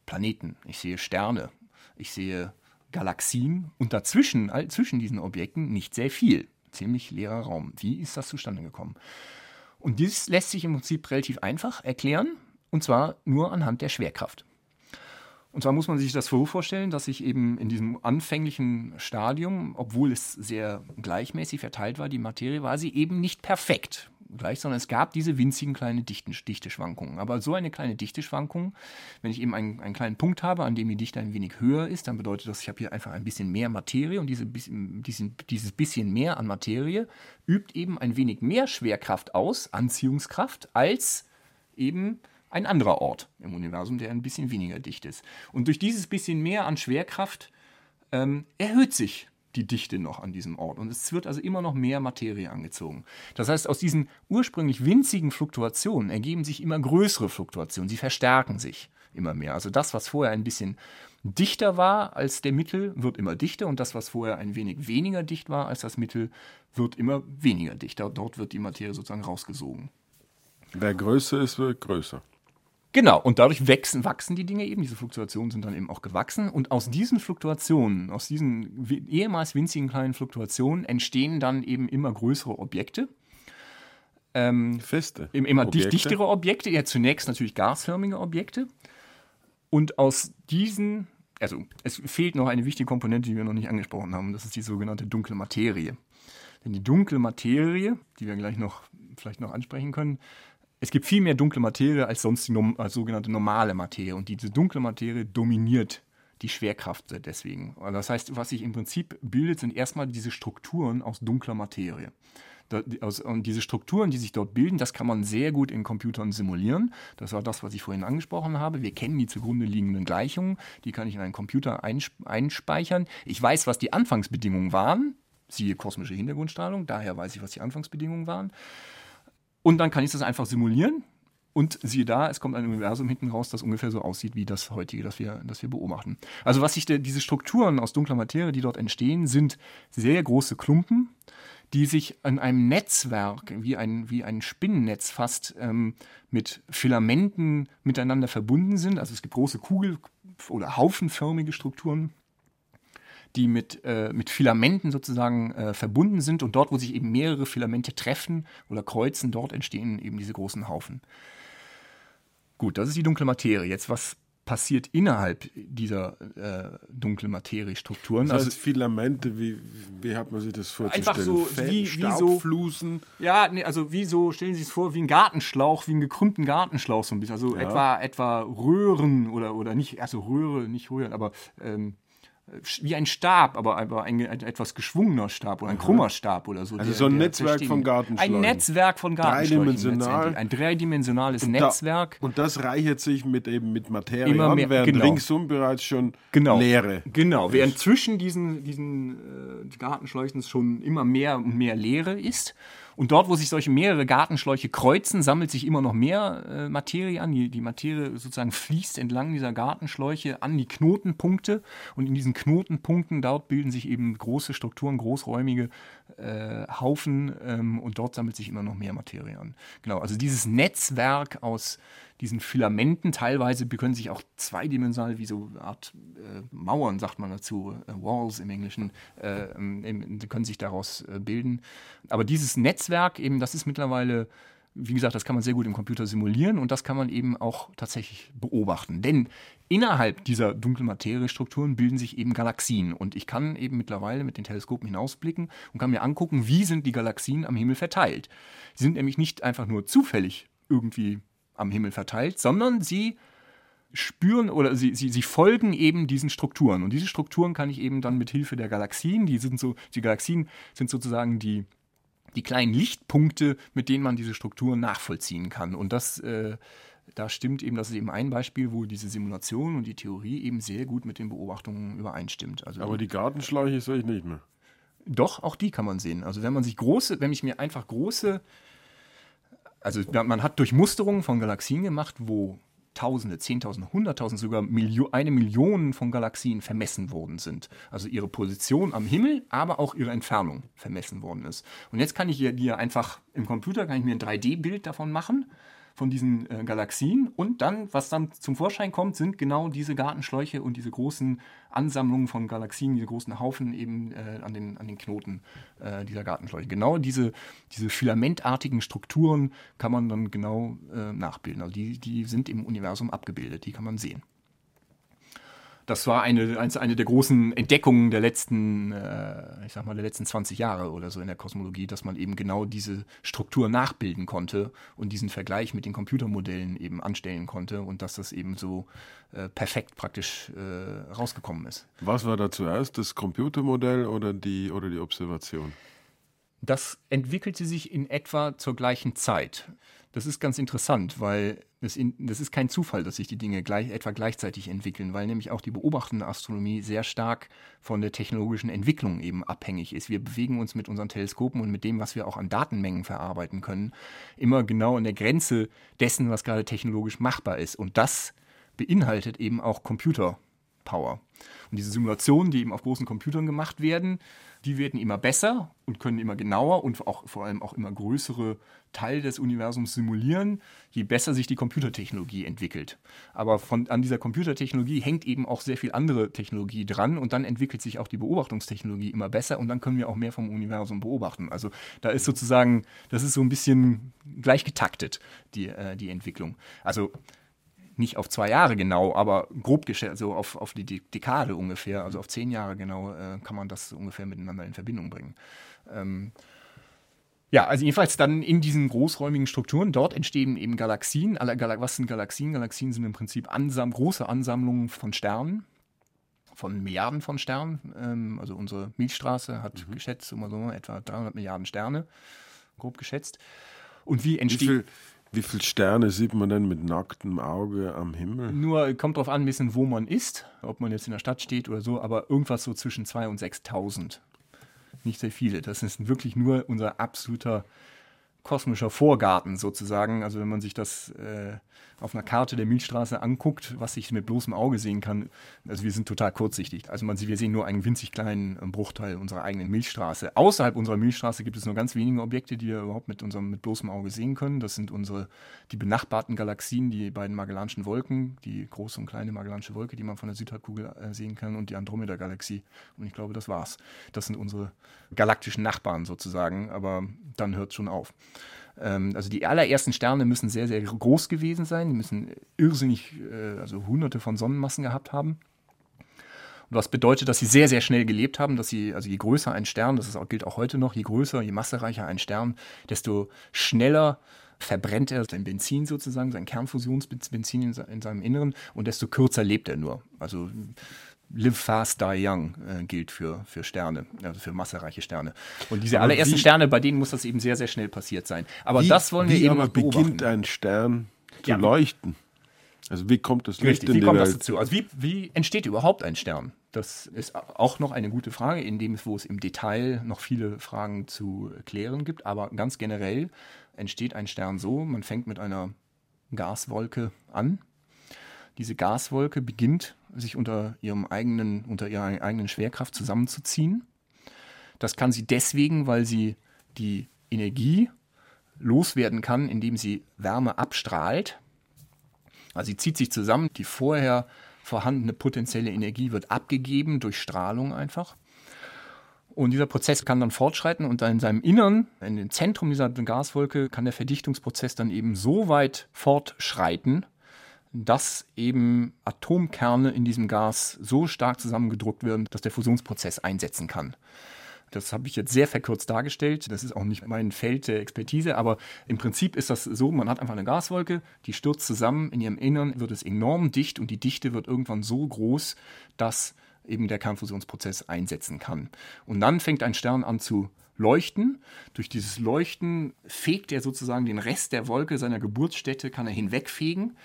Planeten, ich sehe Sterne, ich sehe Galaxien und dazwischen, zwischen diesen Objekten nicht sehr viel. Ziemlich leerer Raum. Wie ist das zustande gekommen? Und dies lässt sich im Prinzip relativ einfach erklären, und zwar nur anhand der Schwerkraft. Und zwar muss man sich das vorstellen, dass sich eben in diesem anfänglichen Stadium, obwohl es sehr gleichmäßig verteilt war, die Materie, war sie eben nicht perfekt gleich, sondern es gab diese winzigen kleinen Dichten, Dichteschwankungen. Aber so eine kleine Dichteschwankung, wenn ich eben einen, einen, kleinen Punkt habe, an dem die Dichte ein wenig höher ist, dann bedeutet das, ich habe hier einfach ein bisschen mehr Materie und diese, diesen, dieses bisschen mehr an Materie übt eben ein wenig mehr Schwerkraft aus, Anziehungskraft, als eben ein anderer Ort im Universum, der ein bisschen weniger dicht ist. Und durch dieses bisschen mehr an Schwerkraft ähm, erhöht sich die Dichte noch an diesem Ort. Und es wird also immer noch mehr Materie angezogen. Das heißt, aus diesen ursprünglich winzigen Fluktuationen ergeben sich immer größere Fluktuationen. Sie verstärken sich immer mehr. Also das, was vorher ein bisschen dichter war als der Mittel, wird immer dichter. Und das, was vorher ein wenig weniger dicht war als das Mittel, wird immer weniger dichter. Dort wird die Materie sozusagen rausgesogen. Wer größer ist, wird größer. Genau, und dadurch wachsen, wachsen die Dinge eben, diese Fluktuationen sind dann eben auch gewachsen. Und aus diesen Fluktuationen, aus diesen ehemals winzigen kleinen Fluktuationen, entstehen dann eben immer größere Objekte. Ähm, Feste. Immer Objekte. dichtere Objekte, ja zunächst natürlich gasförmige Objekte. Und aus diesen, also es fehlt noch eine wichtige Komponente, die wir noch nicht angesprochen haben, das ist die sogenannte dunkle Materie. Denn die dunkle Materie, die wir gleich noch vielleicht noch ansprechen können, es gibt viel mehr dunkle Materie als sonst die als sogenannte normale Materie. Und diese dunkle Materie dominiert die Schwerkraft deswegen. Das heißt, was sich im Prinzip bildet, sind erstmal diese Strukturen aus dunkler Materie. Und diese Strukturen, die sich dort bilden, das kann man sehr gut in Computern simulieren. Das war das, was ich vorhin angesprochen habe. Wir kennen die zugrunde liegenden Gleichungen, die kann ich in einen Computer einspeichern. Ich weiß, was die Anfangsbedingungen waren, siehe kosmische Hintergrundstrahlung, daher weiß ich, was die Anfangsbedingungen waren. Und dann kann ich das einfach simulieren. Und siehe da, es kommt ein Universum hinten raus, das ungefähr so aussieht wie das heutige, das wir, das wir beobachten. Also was sich diese Strukturen aus dunkler Materie, die dort entstehen, sind sehr große Klumpen, die sich an einem Netzwerk, wie ein, wie ein Spinnennetz fast, ähm, mit Filamenten miteinander verbunden sind. Also es gibt große Kugel- oder haufenförmige Strukturen, die mit, äh, mit Filamenten sozusagen äh, verbunden sind und dort, wo sich eben mehrere Filamente treffen oder kreuzen, dort entstehen eben diese großen Haufen. Gut, das ist die dunkle Materie. Jetzt, was passiert innerhalb dieser äh, dunklen Materiestrukturen? Das heißt, also Filamente, wie, wie hat man sich das vorzustellen? Einfach so, Fett, wie, wie so, Ja, nee, also wie so, stellen Sie sich vor, wie ein Gartenschlauch, wie einen gekrümmten Gartenschlauch so ein bisschen. Also ja. etwa, etwa Röhren oder, oder nicht, also Röhre, nicht Röhren, aber ähm, wie ein Stab, aber, aber ein, ein, etwas geschwungener Stab oder ein krummer Stab oder so. Also der, so ein Netzwerk von Gartenschläuchen. Ein Netzwerk von Gartenschläuchen. Dreidimensional. Ein dreidimensionales und Netzwerk. Da, und das reichert sich mit eben mit Materie Immer mehr, an, während genau. ringsum bereits schon genau. Leere. Genau, während zwischen diesen, diesen äh, Gartenschläuchen schon immer mehr und mehr Leere ist. Und dort, wo sich solche mehrere Gartenschläuche kreuzen, sammelt sich immer noch mehr äh, Materie an. Die, die Materie sozusagen fließt entlang dieser Gartenschläuche an die Knotenpunkte. Und in diesen Knotenpunkten, dort bilden sich eben große Strukturen, großräumige äh, Haufen. Ähm, und dort sammelt sich immer noch mehr Materie an. Genau, also dieses Netzwerk aus diesen Filamenten. Teilweise können sich auch zweidimensional, wie so eine Art äh, Mauern, sagt man dazu, äh, Walls im Englischen, äh, ähm, können sich daraus äh, bilden. Aber dieses Netzwerk, eben, das ist mittlerweile wie gesagt, das kann man sehr gut im Computer simulieren und das kann man eben auch tatsächlich beobachten. Denn innerhalb dieser dunklen Materiestrukturen bilden sich eben Galaxien. Und ich kann eben mittlerweile mit den Teleskopen hinausblicken und kann mir angucken, wie sind die Galaxien am Himmel verteilt. Sie sind nämlich nicht einfach nur zufällig irgendwie am Himmel verteilt, sondern sie spüren oder sie, sie, sie folgen eben diesen Strukturen. Und diese Strukturen kann ich eben dann mit Hilfe der Galaxien, die sind so, die Galaxien sind sozusagen die die kleinen Lichtpunkte, mit denen man diese Strukturen nachvollziehen kann. Und das, äh, da stimmt eben, das ist eben ein Beispiel, wo diese Simulation und die Theorie eben sehr gut mit den Beobachtungen übereinstimmt. Also Aber die Gartenschläuche sehe ich nicht mehr. Doch, auch die kann man sehen. Also wenn man sich große, wenn ich mir einfach große, also man hat Durchmusterungen von Galaxien gemacht, wo Tausende, Zehntausende, Hunderttausende, sogar Milio eine Million von Galaxien vermessen worden sind. Also ihre Position am Himmel, aber auch ihre Entfernung vermessen worden ist. Und jetzt kann ich hier einfach im Computer kann ich mir ein 3D-Bild davon machen von diesen äh, Galaxien. Und dann, was dann zum Vorschein kommt, sind genau diese Gartenschläuche und diese großen Ansammlungen von Galaxien, diese großen Haufen eben äh, an, den, an den Knoten äh, dieser Gartenschläuche. Genau diese, diese filamentartigen Strukturen kann man dann genau äh, nachbilden. Also die, die sind im Universum abgebildet, die kann man sehen das war eine, eine der großen Entdeckungen der letzten, äh, ich sag mal, der letzten 20 Jahre oder so in der Kosmologie, dass man eben genau diese Struktur nachbilden konnte und diesen Vergleich mit den Computermodellen eben anstellen konnte und dass das eben so äh, perfekt praktisch äh, rausgekommen ist. Was war da zuerst, das Computermodell oder die, oder die Observation? Das entwickelte sich in etwa zur gleichen Zeit. Das ist ganz interessant, weil das, in, das ist kein Zufall, dass sich die Dinge gleich, etwa gleichzeitig entwickeln, weil nämlich auch die beobachtende Astronomie sehr stark von der technologischen Entwicklung eben abhängig ist. Wir bewegen uns mit unseren Teleskopen und mit dem, was wir auch an Datenmengen verarbeiten können, immer genau an der Grenze dessen, was gerade technologisch machbar ist. Und das beinhaltet eben auch Computerpower. Und diese Simulationen, die eben auf großen Computern gemacht werden, die werden immer besser und können immer genauer und auch vor allem auch immer größere Teile des Universums simulieren, je besser sich die Computertechnologie entwickelt. Aber von, an dieser Computertechnologie hängt eben auch sehr viel andere Technologie dran und dann entwickelt sich auch die Beobachtungstechnologie immer besser und dann können wir auch mehr vom Universum beobachten. Also da ist sozusagen, das ist so ein bisschen gleich getaktet, die, äh, die Entwicklung. Also nicht auf zwei Jahre genau, aber grob geschätzt, so auf, auf die Dekade ungefähr, also auf zehn Jahre genau, äh, kann man das ungefähr miteinander in Verbindung bringen. Ähm, ja, also jedenfalls dann in diesen großräumigen Strukturen, dort entstehen eben Galaxien. Was sind Galaxien? Galaxien sind im Prinzip Ansam große Ansammlungen von Sternen, von Milliarden von Sternen. Ähm, also unsere Milchstraße hat mhm. geschätzt, immer so etwa 300 Milliarden Sterne, grob geschätzt. Und wie entsteht... Wie viele Sterne sieht man denn mit nacktem Auge am Himmel? Nur kommt darauf an, ein bisschen, wo man ist, ob man jetzt in der Stadt steht oder so, aber irgendwas so zwischen 2.000 und 6.000. Nicht sehr viele. Das ist wirklich nur unser absoluter kosmischer Vorgarten sozusagen. Also wenn man sich das äh, auf einer Karte der Milchstraße anguckt, was ich mit bloßem Auge sehen kann, also wir sind total kurzsichtig. Also man, wir sehen nur einen winzig kleinen äh, Bruchteil unserer eigenen Milchstraße. Außerhalb unserer Milchstraße gibt es nur ganz wenige Objekte, die wir überhaupt mit unserem mit bloßem Auge sehen können. Das sind unsere die benachbarten Galaxien, die beiden Magellanischen Wolken, die große und kleine Magellanische Wolke, die man von der Südhalbkugel äh, sehen kann, und die Andromeda-Galaxie. Und ich glaube, das war's. Das sind unsere galaktischen Nachbarn sozusagen, aber dann hört es schon auf. Ähm, also die allerersten Sterne müssen sehr, sehr groß gewesen sein. Die müssen irrsinnig, äh, also hunderte von Sonnenmassen gehabt haben. Was bedeutet, dass sie sehr, sehr schnell gelebt haben, dass sie, also je größer ein Stern, das auch, gilt auch heute noch, je größer, je massereicher ein Stern, desto schneller verbrennt er sein Benzin sozusagen, sein Kernfusionsbenzin in, in seinem Inneren und desto kürzer lebt er nur. Also Live Fast, Die Young äh, gilt für, für Sterne, also für massereiche Sterne. Und diese aber allerersten wie, Sterne, bei denen muss das eben sehr, sehr schnell passiert sein. Aber wie, das wollen wir eben aber beginnt ein Stern zu ja. leuchten? Also wie kommt das Licht Richtig, in wie kommt Welt? das dazu? Also wie, wie entsteht überhaupt ein Stern? Das ist auch noch eine gute Frage, in dem es, wo es im Detail noch viele Fragen zu klären gibt. Aber ganz generell entsteht ein Stern so, man fängt mit einer Gaswolke an. Diese Gaswolke beginnt sich unter, ihrem eigenen, unter ihrer eigenen Schwerkraft zusammenzuziehen. Das kann sie deswegen, weil sie die Energie loswerden kann, indem sie Wärme abstrahlt. Also sie zieht sich zusammen, die vorher vorhandene potenzielle Energie wird abgegeben durch Strahlung einfach. Und dieser Prozess kann dann fortschreiten und dann in seinem Innern, in dem Zentrum dieser Gaswolke, kann der Verdichtungsprozess dann eben so weit fortschreiten, dass eben Atomkerne in diesem Gas so stark zusammengedruckt werden, dass der Fusionsprozess einsetzen kann. Das habe ich jetzt sehr verkürzt dargestellt. Das ist auch nicht mein Feld der Expertise, aber im Prinzip ist das so, man hat einfach eine Gaswolke, die stürzt zusammen, in ihrem Innern wird es enorm dicht und die Dichte wird irgendwann so groß, dass eben der Kernfusionsprozess einsetzen kann. Und dann fängt ein Stern an zu leuchten. Durch dieses Leuchten fegt er sozusagen den Rest der Wolke seiner Geburtsstätte, kann er hinwegfegen.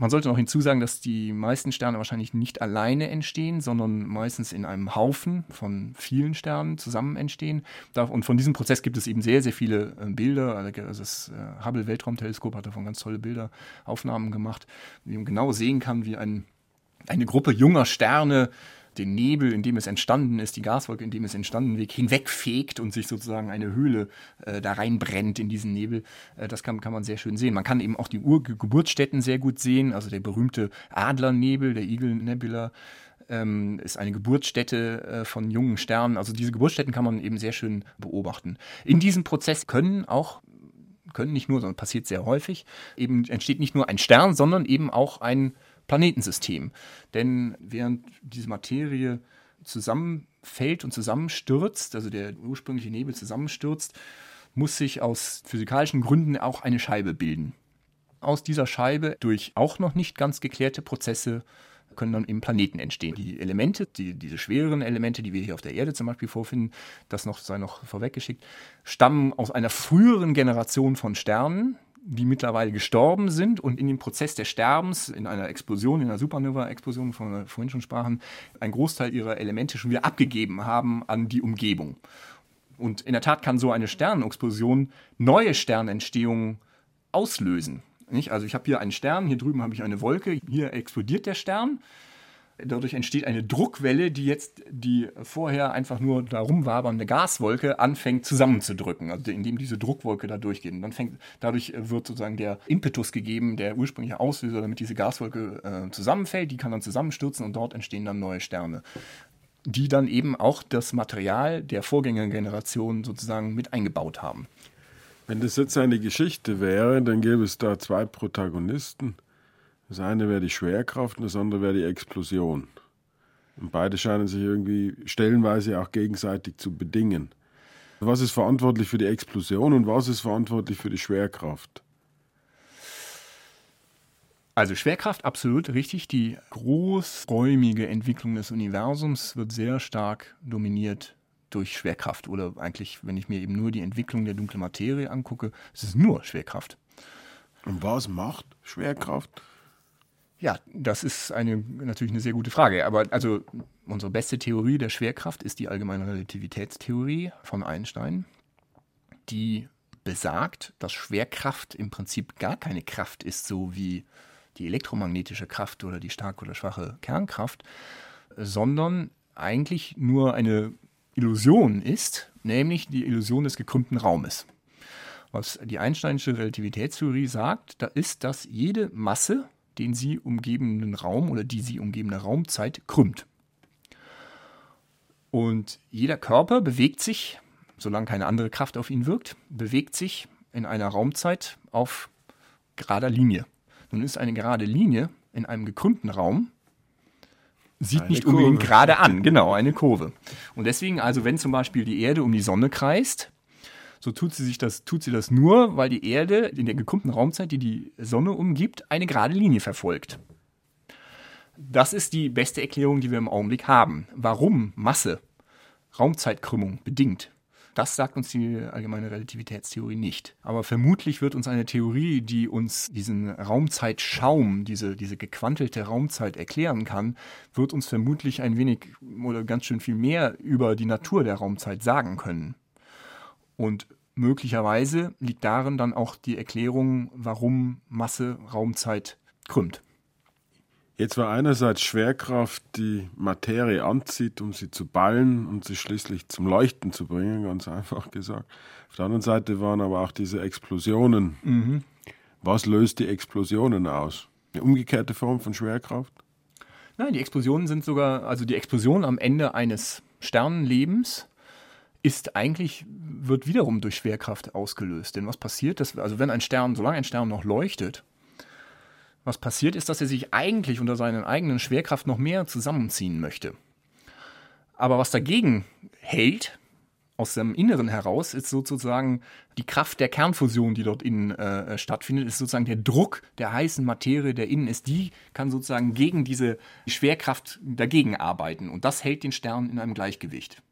Man sollte noch hinzusagen, dass die meisten Sterne wahrscheinlich nicht alleine entstehen, sondern meistens in einem Haufen von vielen Sternen zusammen entstehen. Und von diesem Prozess gibt es eben sehr, sehr viele äh, Bilder. Also das äh, Hubble Weltraumteleskop hat davon ganz tolle Bilderaufnahmen gemacht, wie man genau sehen kann, wie ein, eine Gruppe junger Sterne den Nebel, in dem es entstanden ist, die Gaswolke, in dem es entstanden ist, hinwegfegt und sich sozusagen eine Höhle äh, da reinbrennt in diesen Nebel. Äh, das kann, kann man sehr schön sehen. Man kann eben auch die Urgeburtsstätten sehr gut sehen. Also der berühmte Adlernebel, der Eagle Nebula, ähm, ist eine Geburtsstätte äh, von jungen Sternen. Also diese Geburtsstätten kann man eben sehr schön beobachten. In diesem Prozess können auch können nicht nur, sondern passiert sehr häufig, eben entsteht nicht nur ein Stern, sondern eben auch ein Planetensystem. Denn während diese Materie zusammenfällt und zusammenstürzt, also der ursprüngliche Nebel zusammenstürzt, muss sich aus physikalischen Gründen auch eine Scheibe bilden. Aus dieser Scheibe durch auch noch nicht ganz geklärte Prozesse können dann eben Planeten entstehen. Die Elemente, die, diese schwereren Elemente, die wir hier auf der Erde zum Beispiel vorfinden, das noch sei noch vorweggeschickt, stammen aus einer früheren Generation von Sternen, die mittlerweile gestorben sind und in dem Prozess des Sterbens, in einer Explosion, in einer Supernova-Explosion, von der wir vorhin schon sprachen, einen Großteil ihrer Elemente schon wieder abgegeben haben an die Umgebung. Und in der Tat kann so eine Sternenexplosion neue Sternentstehungen auslösen. Nicht? Also ich habe hier einen Stern, hier drüben habe ich eine Wolke, hier explodiert der Stern Dadurch entsteht eine Druckwelle, die jetzt die vorher einfach nur darum wabernde Gaswolke anfängt zusammenzudrücken, also indem diese Druckwolke da durchgeht. Und dann fängt, dadurch wird sozusagen der Impetus gegeben, der ursprüngliche Auslöser, damit diese Gaswolke äh, zusammenfällt. Die kann dann zusammenstürzen und dort entstehen dann neue Sterne die dann eben auch das Material der Vorgängergeneration sozusagen mit eingebaut haben. Wenn das jetzt eine Geschichte wäre, dann gäbe es da zwei Protagonisten. Das eine wäre die Schwerkraft und das andere wäre die Explosion. Und beide scheinen sich irgendwie stellenweise auch gegenseitig zu bedingen. Was ist verantwortlich für die Explosion und was ist verantwortlich für die Schwerkraft? Also Schwerkraft absolut richtig. Die großräumige Entwicklung des Universums wird sehr stark dominiert durch Schwerkraft. Oder eigentlich, wenn ich mir eben nur die Entwicklung der dunklen Materie angucke, es ist nur Schwerkraft. Und was macht Schwerkraft? Ja, das ist eine, natürlich eine sehr gute Frage. Aber also unsere beste Theorie der Schwerkraft ist die allgemeine Relativitätstheorie von Einstein, die besagt, dass Schwerkraft im Prinzip gar keine Kraft ist, so wie die elektromagnetische Kraft oder die starke oder schwache Kernkraft, sondern eigentlich nur eine Illusion ist, nämlich die Illusion des gekrümmten Raumes. Was die Einsteinische Relativitätstheorie sagt, da ist, dass jede Masse den sie umgebenden Raum oder die sie umgebende Raumzeit krümmt. Und jeder Körper bewegt sich, solange keine andere Kraft auf ihn wirkt, bewegt sich in einer Raumzeit auf gerader Linie. Nun ist eine gerade Linie in einem gekrümmten Raum sieht eine nicht Kurve. unbedingt gerade an, genau, eine Kurve. Und deswegen also, wenn zum Beispiel die Erde um die Sonne kreist, so tut sie sich das, tut sie das nur, weil die Erde in der gekrümmten Raumzeit, die die Sonne umgibt, eine gerade Linie verfolgt. Das ist die beste Erklärung, die wir im Augenblick haben. Warum Masse Raumzeitkrümmung bedingt, das sagt uns die allgemeine Relativitätstheorie nicht. Aber vermutlich wird uns eine Theorie, die uns diesen Raumzeitschaum, diese, diese gequantelte Raumzeit erklären kann, wird uns vermutlich ein wenig oder ganz schön viel mehr über die Natur der Raumzeit sagen können. Und möglicherweise liegt darin dann auch die Erklärung, warum Masse Raumzeit krümmt. Jetzt war einerseits Schwerkraft die Materie anzieht, um sie zu ballen und sie schließlich zum Leuchten zu bringen, ganz einfach gesagt. Auf der anderen Seite waren aber auch diese Explosionen. Mhm. Was löst die Explosionen aus? Eine umgekehrte Form von Schwerkraft? Nein, die Explosionen sind sogar, also die Explosion am Ende eines Sternenlebens ist eigentlich, wird wiederum durch Schwerkraft ausgelöst. Denn was passiert, dass, also wenn ein Stern, solange ein Stern noch leuchtet, was passiert ist, dass er sich eigentlich unter seiner eigenen Schwerkraft noch mehr zusammenziehen möchte. Aber was dagegen hält, aus seinem Inneren heraus, ist sozusagen die Kraft der Kernfusion, die dort innen äh, stattfindet, ist sozusagen der Druck der heißen Materie, der innen ist, die kann sozusagen gegen diese Schwerkraft dagegen arbeiten. Und das hält den Stern in einem Gleichgewicht.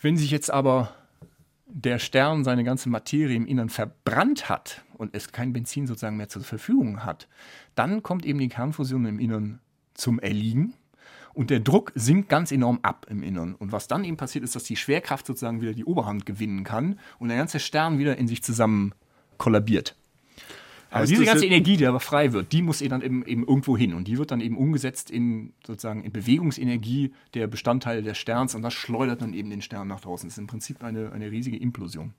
Wenn sich jetzt aber der Stern seine ganze Materie im Innern verbrannt hat und es kein Benzin sozusagen mehr zur Verfügung hat, dann kommt eben die Kernfusion im Innern zum Erliegen und der Druck sinkt ganz enorm ab im Innern. Und was dann eben passiert, ist, dass die Schwerkraft sozusagen wieder die Oberhand gewinnen kann und der ganze Stern wieder in sich zusammen kollabiert. Aber diese ganze Energie, die aber frei wird, die muss dann eben, eben irgendwo hin. Und die wird dann eben umgesetzt in sozusagen in Bewegungsenergie der Bestandteile des Sterns und das schleudert dann eben den Stern nach draußen. Das ist im Prinzip eine, eine riesige Implosion.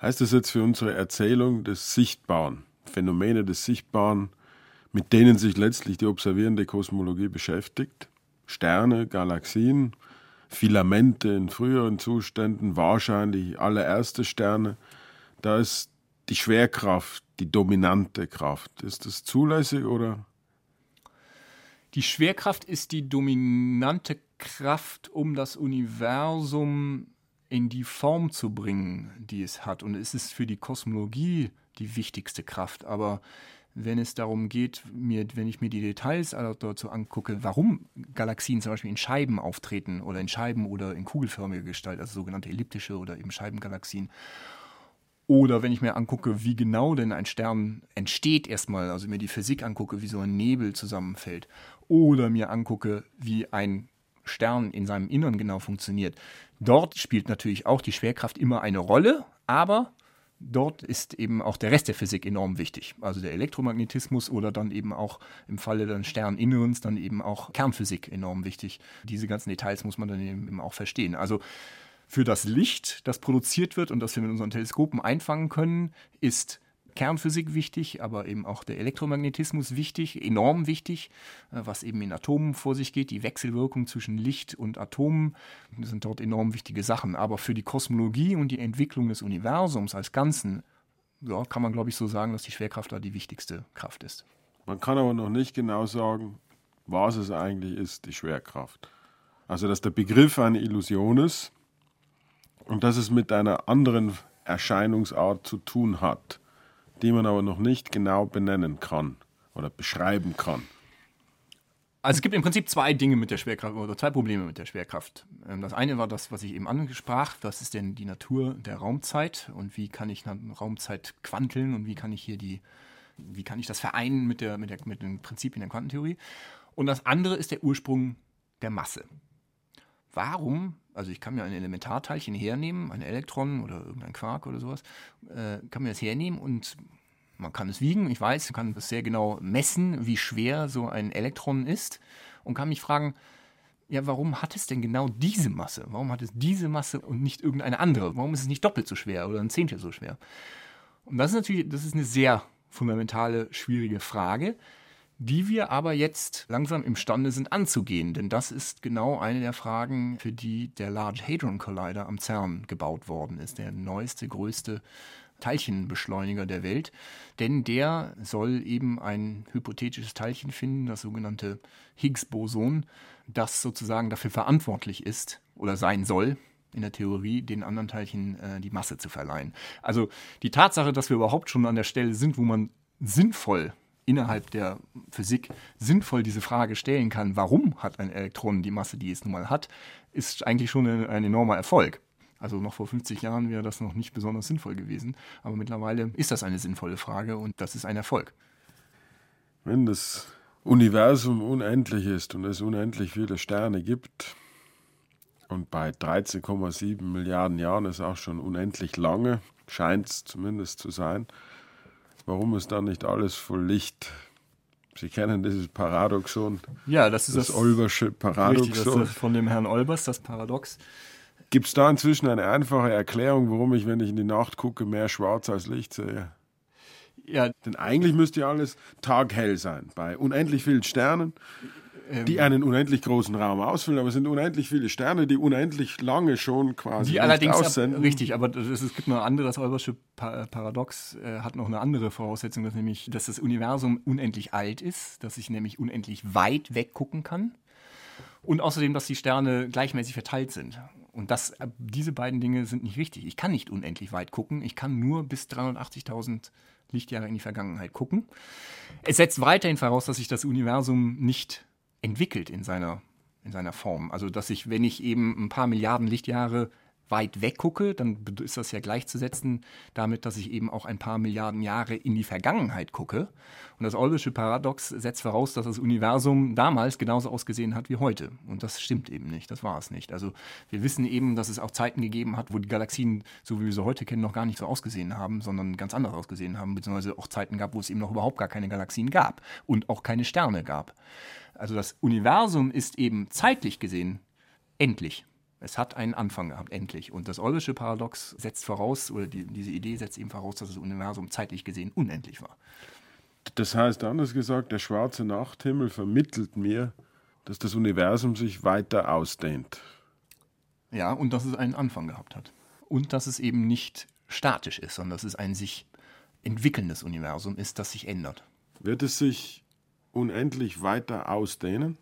Heißt das jetzt für unsere Erzählung des Sichtbaren, Phänomene des Sichtbaren, mit denen sich letztlich die observierende Kosmologie beschäftigt? Sterne, Galaxien, Filamente in früheren Zuständen, wahrscheinlich allererste Sterne. Da ist die Schwerkraft die dominante Kraft. Ist das zulässig oder? Die Schwerkraft ist die dominante Kraft, um das Universum in die Form zu bringen, die es hat. Und es ist für die Kosmologie die wichtigste Kraft. Aber wenn es darum geht, mir, wenn ich mir die Details dazu angucke, warum Galaxien zum Beispiel in Scheiben auftreten oder in Scheiben oder in kugelförmiger Gestalt, also sogenannte elliptische oder eben Scheibengalaxien, oder wenn ich mir angucke, wie genau denn ein Stern entsteht erstmal, also mir die Physik angucke, wie so ein Nebel zusammenfällt. Oder mir angucke, wie ein Stern in seinem Innern genau funktioniert. Dort spielt natürlich auch die Schwerkraft immer eine Rolle, aber dort ist eben auch der Rest der Physik enorm wichtig. Also der Elektromagnetismus oder dann eben auch im Falle des Sterninnerens dann eben auch Kernphysik enorm wichtig. Diese ganzen Details muss man dann eben auch verstehen. Also für das Licht, das produziert wird und das wir mit unseren Teleskopen einfangen können, ist Kernphysik wichtig, aber eben auch der Elektromagnetismus wichtig, enorm wichtig, äh, was eben in Atomen vor sich geht. Die Wechselwirkung zwischen Licht und Atomen sind dort enorm wichtige Sachen. Aber für die Kosmologie und die Entwicklung des Universums als Ganzen, ja, kann man glaube ich so sagen, dass die Schwerkraft da die wichtigste Kraft ist. Man kann aber noch nicht genau sagen, was es eigentlich ist, die Schwerkraft. Also, dass der Begriff eine Illusion ist, und dass es mit einer anderen Erscheinungsart zu tun hat, die man aber noch nicht genau benennen kann oder beschreiben kann. Also es gibt im Prinzip zwei Dinge mit der Schwerkraft oder zwei Probleme mit der Schwerkraft. Ähm, das eine war das, was ich eben angesprach, das ist denn die Natur der Raumzeit und wie kann ich Raumzeit quanteln und wie kann ich hier die, wie kann ich das vereinen mit, der, mit, der, mit den Prinzipien der Quantentheorie. Und das andere ist der Ursprung der Masse. Warum also ich kann mir ein Elementarteilchen hernehmen, ein Elektron oder irgendein Quark oder sowas, äh, kann mir das hernehmen und man kann es wiegen, ich weiß, man kann das sehr genau messen, wie schwer so ein Elektron ist und kann mich fragen, ja, warum hat es denn genau diese Masse? Warum hat es diese Masse und nicht irgendeine andere? Warum ist es nicht doppelt so schwer oder ein Zehntel so schwer? Und das ist natürlich, das ist eine sehr fundamentale, schwierige Frage die wir aber jetzt langsam imstande sind anzugehen. Denn das ist genau eine der Fragen, für die der Large Hadron Collider am CERN gebaut worden ist. Der neueste, größte Teilchenbeschleuniger der Welt. Denn der soll eben ein hypothetisches Teilchen finden, das sogenannte Higgs-Boson, das sozusagen dafür verantwortlich ist oder sein soll, in der Theorie den anderen Teilchen äh, die Masse zu verleihen. Also die Tatsache, dass wir überhaupt schon an der Stelle sind, wo man sinnvoll innerhalb der Physik sinnvoll diese Frage stellen kann, warum hat ein Elektron die Masse, die es nun mal hat, ist eigentlich schon ein, ein enormer Erfolg. Also noch vor 50 Jahren wäre das noch nicht besonders sinnvoll gewesen, aber mittlerweile ist das eine sinnvolle Frage und das ist ein Erfolg. Wenn das Universum unendlich ist und es unendlich viele Sterne gibt und bei 13,7 Milliarden Jahren ist auch schon unendlich lange, scheint es zumindest zu sein, warum ist da nicht alles voll Licht? Sie kennen dieses Paradoxon. Ja, das ist das, das Olbersche Paradoxon. Richtig, das ist von dem Herrn Olbers, das Paradox. Gibt es da inzwischen eine einfache Erklärung, warum ich, wenn ich in die Nacht gucke, mehr Schwarz als Licht sehe? Ja. Denn eigentlich müsste ja alles taghell sein. Bei unendlich vielen Sternen ähm, die einen unendlich großen Raum ausfüllen, aber es sind unendlich viele Sterne, die unendlich lange schon quasi die allerdings ab, aussenden. richtig, aber das, es gibt noch ein anderes Olbersche Pa- Paradox äh, hat noch eine andere Voraussetzung, dass nämlich, dass das Universum unendlich alt ist, dass ich nämlich unendlich weit weggucken kann und außerdem, dass die Sterne gleichmäßig verteilt sind. Und das, äh, diese beiden Dinge sind nicht richtig. Ich kann nicht unendlich weit gucken. Ich kann nur bis 380.000 Lichtjahre in die Vergangenheit gucken. Es setzt weiterhin voraus, dass sich das Universum nicht entwickelt in seiner, in seiner Form. Also, dass ich, wenn ich eben ein paar Milliarden Lichtjahre weit weggucke, dann ist das ja gleichzusetzen damit, dass ich eben auch ein paar Milliarden Jahre in die Vergangenheit gucke. Und das Olbische Paradox setzt voraus, dass das Universum damals genauso ausgesehen hat wie heute. Und das stimmt eben nicht. Das war es nicht. Also wir wissen eben, dass es auch Zeiten gegeben hat, wo die Galaxien, so wie wir sie heute kennen, noch gar nicht so ausgesehen haben, sondern ganz anders ausgesehen haben, beziehungsweise auch Zeiten gab, wo es eben noch überhaupt gar keine Galaxien gab und auch keine Sterne gab. Also das Universum ist eben zeitlich gesehen endlich. Es hat einen Anfang gehabt, endlich. Und das Eulersche Paradox setzt voraus, oder die, diese Idee setzt eben voraus, dass das Universum zeitlich gesehen unendlich war. Das heißt, anders gesagt, der schwarze Nachthimmel vermittelt mir, dass das Universum sich weiter ausdehnt. Ja, und dass es einen Anfang gehabt hat. Und dass es eben nicht statisch ist, sondern dass es ein sich entwickelndes Universum ist, das sich ändert. Wird es sich unendlich weiter ausdehnen?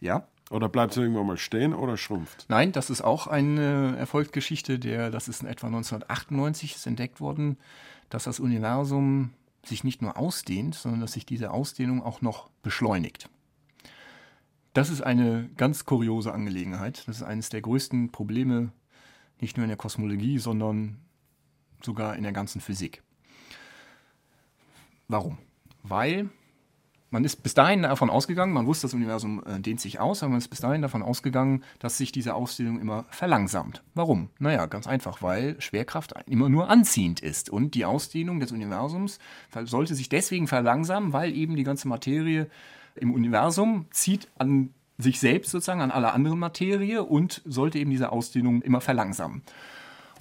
Ja? Oder bleibt es irgendwann mal stehen oder schrumpft? Nein, das ist auch eine Erfolgsgeschichte, der, das ist in etwa 1998 ist entdeckt worden, dass das Universum sich nicht nur ausdehnt, sondern dass sich diese Ausdehnung auch noch beschleunigt. Das ist eine ganz kuriose Angelegenheit. Das ist eines der größten Probleme, nicht nur in der Kosmologie, sondern sogar in der ganzen Physik. Warum? Weil man ist bis dahin davon ausgegangen, man wusste, das Universum äh, dehnt sich aus, aber man ist bis dahin davon ausgegangen, dass sich diese Ausdehnung immer verlangsamt. Warum? Naja, ganz einfach, weil Schwerkraft immer nur anziehend ist. Und die Ausdehnung des Universums sollte sich deswegen verlangsamen, weil eben die ganze Materie im Universum zieht an sich selbst sozusagen, an alle anderen Materie und sollte eben diese Ausdehnung immer verlangsamen.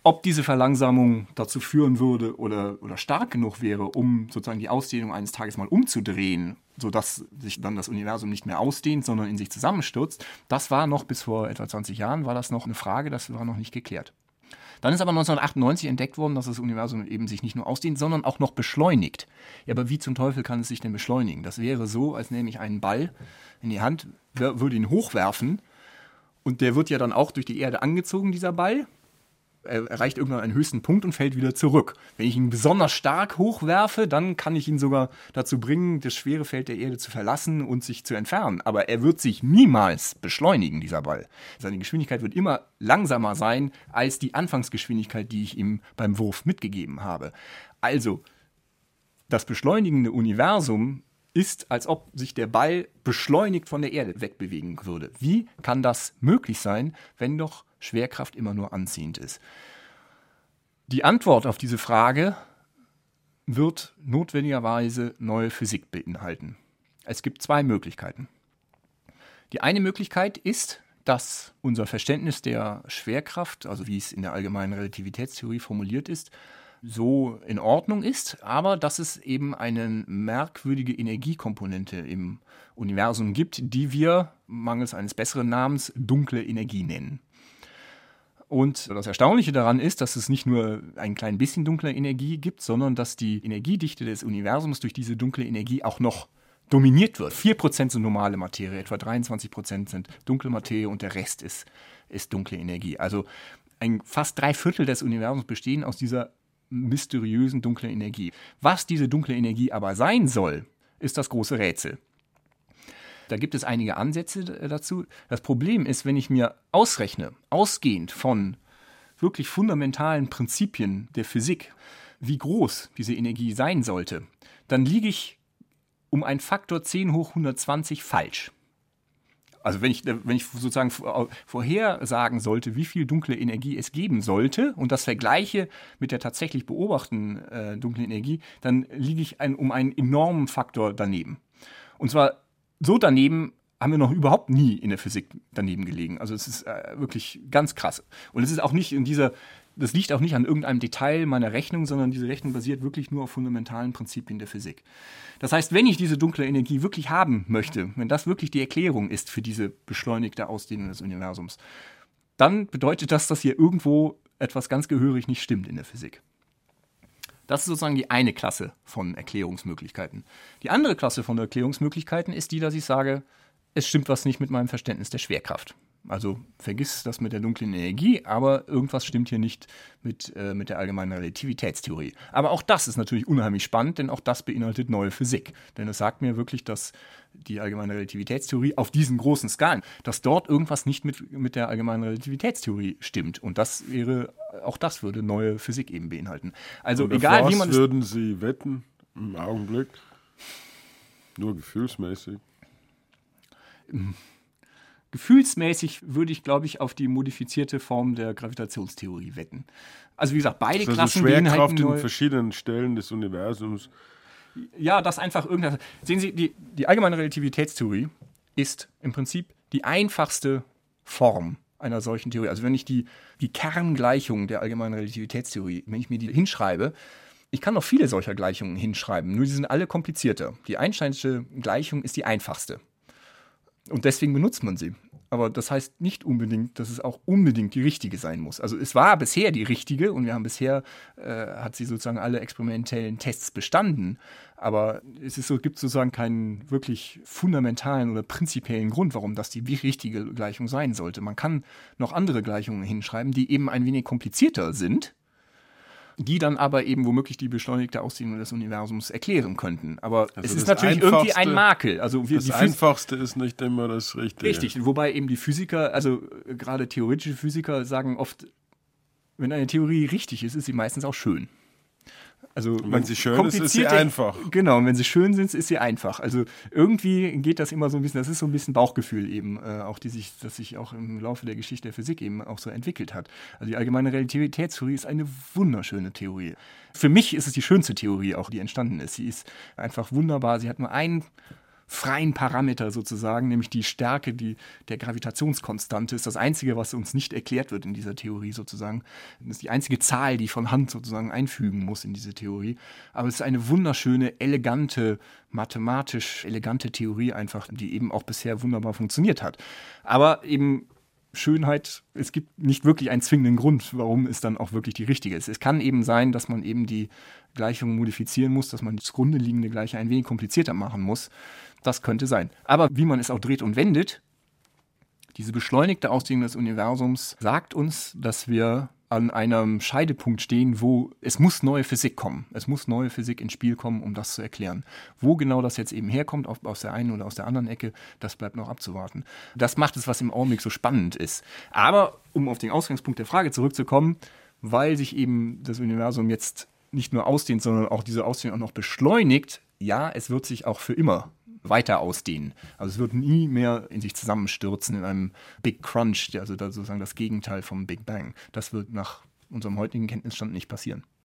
Ob diese Verlangsamung dazu führen würde oder, oder stark genug wäre, um sozusagen die Ausdehnung eines Tages mal umzudrehen, sodass sich dann das Universum nicht mehr ausdehnt, sondern in sich zusammenstürzt, das war noch bis vor etwa 20 Jahren, war das noch eine Frage, das war noch nicht geklärt. Dann ist aber 1998 entdeckt worden, dass das Universum eben sich nicht nur ausdehnt, sondern auch noch beschleunigt. Ja, aber wie zum Teufel kann es sich denn beschleunigen? Das wäre so, als nehme ich einen Ball in die Hand, würde ihn hochwerfen und der wird ja dann auch durch die Erde angezogen, dieser Ball er erreicht irgendwann einen höchsten Punkt und fällt wieder zurück. Wenn ich ihn besonders stark hochwerfe, dann kann ich ihn sogar dazu bringen, das schwere Feld der Erde zu verlassen und sich zu entfernen. Aber er wird sich niemals beschleunigen, dieser Ball. Seine Geschwindigkeit wird immer langsamer sein als die Anfangsgeschwindigkeit, die ich ihm beim Wurf mitgegeben habe. Also, das beschleunigende Universum ist, als ob sich der Ball beschleunigt von der Erde wegbewegen würde. Wie kann das möglich sein, wenn doch Schwerkraft immer nur anziehend ist? Die Antwort auf diese Frage wird notwendigerweise neue Physik beinhalten. Es gibt zwei Möglichkeiten. Die eine Möglichkeit ist, dass unser Verständnis der Schwerkraft, also wie es in der allgemeinen Relativitätstheorie formuliert ist, so in Ordnung ist, aber dass es eben eine merkwürdige Energiekomponente im Universum gibt, die wir mangels eines besseren Namens dunkle Energie nennen. Und das Erstaunliche daran ist, dass es nicht nur ein klein bisschen dunkle Energie gibt, sondern dass die Energiedichte des Universums durch diese dunkle Energie auch noch dominiert wird. 4% sind normale Materie, etwa 23% sind dunkle Materie und der Rest ist, ist dunkle Energie. Also ein, fast drei Viertel des Universums bestehen aus dieser mysteriösen dunklen Energie. Was diese dunkle Energie aber sein soll, ist das große Rätsel. Da gibt es einige Ansätze dazu. Das Problem ist, wenn ich mir ausrechne, ausgehend von wirklich fundamentalen Prinzipien der Physik, wie groß diese Energie sein sollte, dann liege ich um einen Faktor 10 hoch 120 falsch. Also wenn ich, wenn ich sozusagen vorhersagen sollte, wie viel dunkle Energie es geben sollte und das vergleiche mit der tatsächlich beobachteten äh, dunklen Energie, dann liege ich ein, um einen enormen Faktor daneben. Und zwar so daneben haben wir noch überhaupt nie in der Physik daneben gelegen. Also es ist äh, wirklich ganz krass. Und es ist auch nicht in dieser, das liegt auch nicht an irgendeinem Detail meiner Rechnung, sondern diese Rechnung basiert wirklich nur auf fundamentalen Prinzipien der Physik. Das heißt, wenn ich diese dunkle Energie wirklich haben möchte, wenn das wirklich die Erklärung ist für diese beschleunigte Ausdehnung des Universums, dann bedeutet das, dass hier irgendwo etwas ganz gehörig nicht stimmt in der Physik. Das ist sozusagen die eine Klasse von Erklärungsmöglichkeiten. Die andere Klasse von Erklärungsmöglichkeiten ist die, dass ich sage, es stimmt was nicht mit meinem Verständnis der Schwerkraft. Also vergiss das mit der dunklen Energie, aber irgendwas stimmt hier nicht mit, äh, mit der allgemeinen Relativitätstheorie. Aber auch das ist natürlich unheimlich spannend, denn auch das beinhaltet neue Physik. Denn es sagt mir wirklich, dass die allgemeine Relativitätstheorie auf diesen großen Skalen, dass dort irgendwas nicht mit, mit der allgemeinen Relativitätstheorie stimmt. Und das wäre, auch das würde neue Physik eben beinhalten. Also Und egal wie man was würden Sie wetten im Augenblick? Nur gefühlsmäßig. Gefühlsmäßig würde ich, glaube ich, auf die modifizierte Form der Gravitationstheorie wetten. Also wie gesagt, beide Also Klassen Schwerkraft beinhalten in verschiedenen Stellen des Universums. Ja, das einfach irgendwas. Sehen Sie, die, die allgemeine Relativitätstheorie ist im Prinzip die einfachste Form einer solchen Theorie. Also wenn ich die, die Kerngleichung der allgemeinen Relativitätstheorie, wenn ich mir die hinschreibe, ich kann noch viele solcher Gleichungen hinschreiben, nur die sind alle komplizierter. Die Einsteinsche Gleichung ist die einfachste. Und deswegen benutzt man sie. Aber das heißt nicht unbedingt, dass es auch unbedingt die richtige sein muss. Also es war bisher die richtige und wir haben bisher, äh, hat sie sozusagen alle experimentellen Tests bestanden. Aber es ist so, gibt sozusagen keinen wirklich fundamentalen oder prinzipiellen Grund, warum das die richtige Gleichung sein sollte. Man kann noch andere Gleichungen hinschreiben, die eben ein wenig komplizierter sind, die dann aber eben womöglich die beschleunigte Ausdehnung des Universums erklären könnten. Aber es Also ist das natürlich irgendwie ein Makel. Also wir, Das Einfachste ist nicht immer das Richtige. Richtig, wobei eben die Physiker, also äh, gerade theoretische Physiker sagen oft, wenn eine Theorie richtig ist, ist sie meistens auch schön. Also Und wenn sie schön ist, ist sie einfach. Genau, und wenn sie schön sind, ist sie einfach. Also irgendwie geht das immer so ein bisschen, das ist so ein bisschen Bauchgefühl eben, äh, auch die sich, das sich auch im Laufe der Geschichte der Physik eben auch so entwickelt hat. Also die allgemeine Relativitätstheorie ist eine wunderschöne Theorie. Für mich ist es die schönste Theorie auch, die entstanden ist. Sie ist einfach wunderbar. Sie hat nur einen freien Parameter sozusagen, nämlich die Stärke die, der Gravitationskonstante, ist das Einzige, was uns nicht erklärt wird in dieser Theorie sozusagen. Das ist die einzige Zahl, die ich von Hand sozusagen einfügen muss in diese Theorie. Aber es ist eine wunderschöne, elegante, mathematisch elegante Theorie einfach, die eben auch bisher wunderbar funktioniert hat. Aber eben Schönheit, es gibt nicht wirklich einen zwingenden Grund, warum es dann auch wirklich die richtige ist. Es kann eben sein, dass man eben die Gleichung modifizieren muss, dass man das grunde liegende Gleiche ein wenig komplizierter machen muss. Das könnte sein. Aber wie man es auch dreht und wendet, diese beschleunigte Ausdehnung des Universums sagt uns, dass wir an einem Scheidepunkt stehen, wo es muss neue Physik kommen. Es muss neue Physik ins Spiel kommen, um das zu erklären. Wo genau das jetzt eben herkommt, ob aus der einen oder aus der anderen Ecke, das bleibt noch abzuwarten. Das macht es, was im Augenblick so spannend ist. Aber um auf den Ausgangspunkt der Frage zurückzukommen, weil sich eben das Universum jetzt nicht nur ausdehnt, sondern auch diese Ausdehnung auch noch beschleunigt, ja, es wird sich auch für immer weiter ausdehnen. Also es wird nie mehr in sich zusammenstürzen in einem Big Crunch, also sozusagen das Gegenteil vom Big Bang. Das wird nach unserem heutigen Kenntnisstand nicht passieren.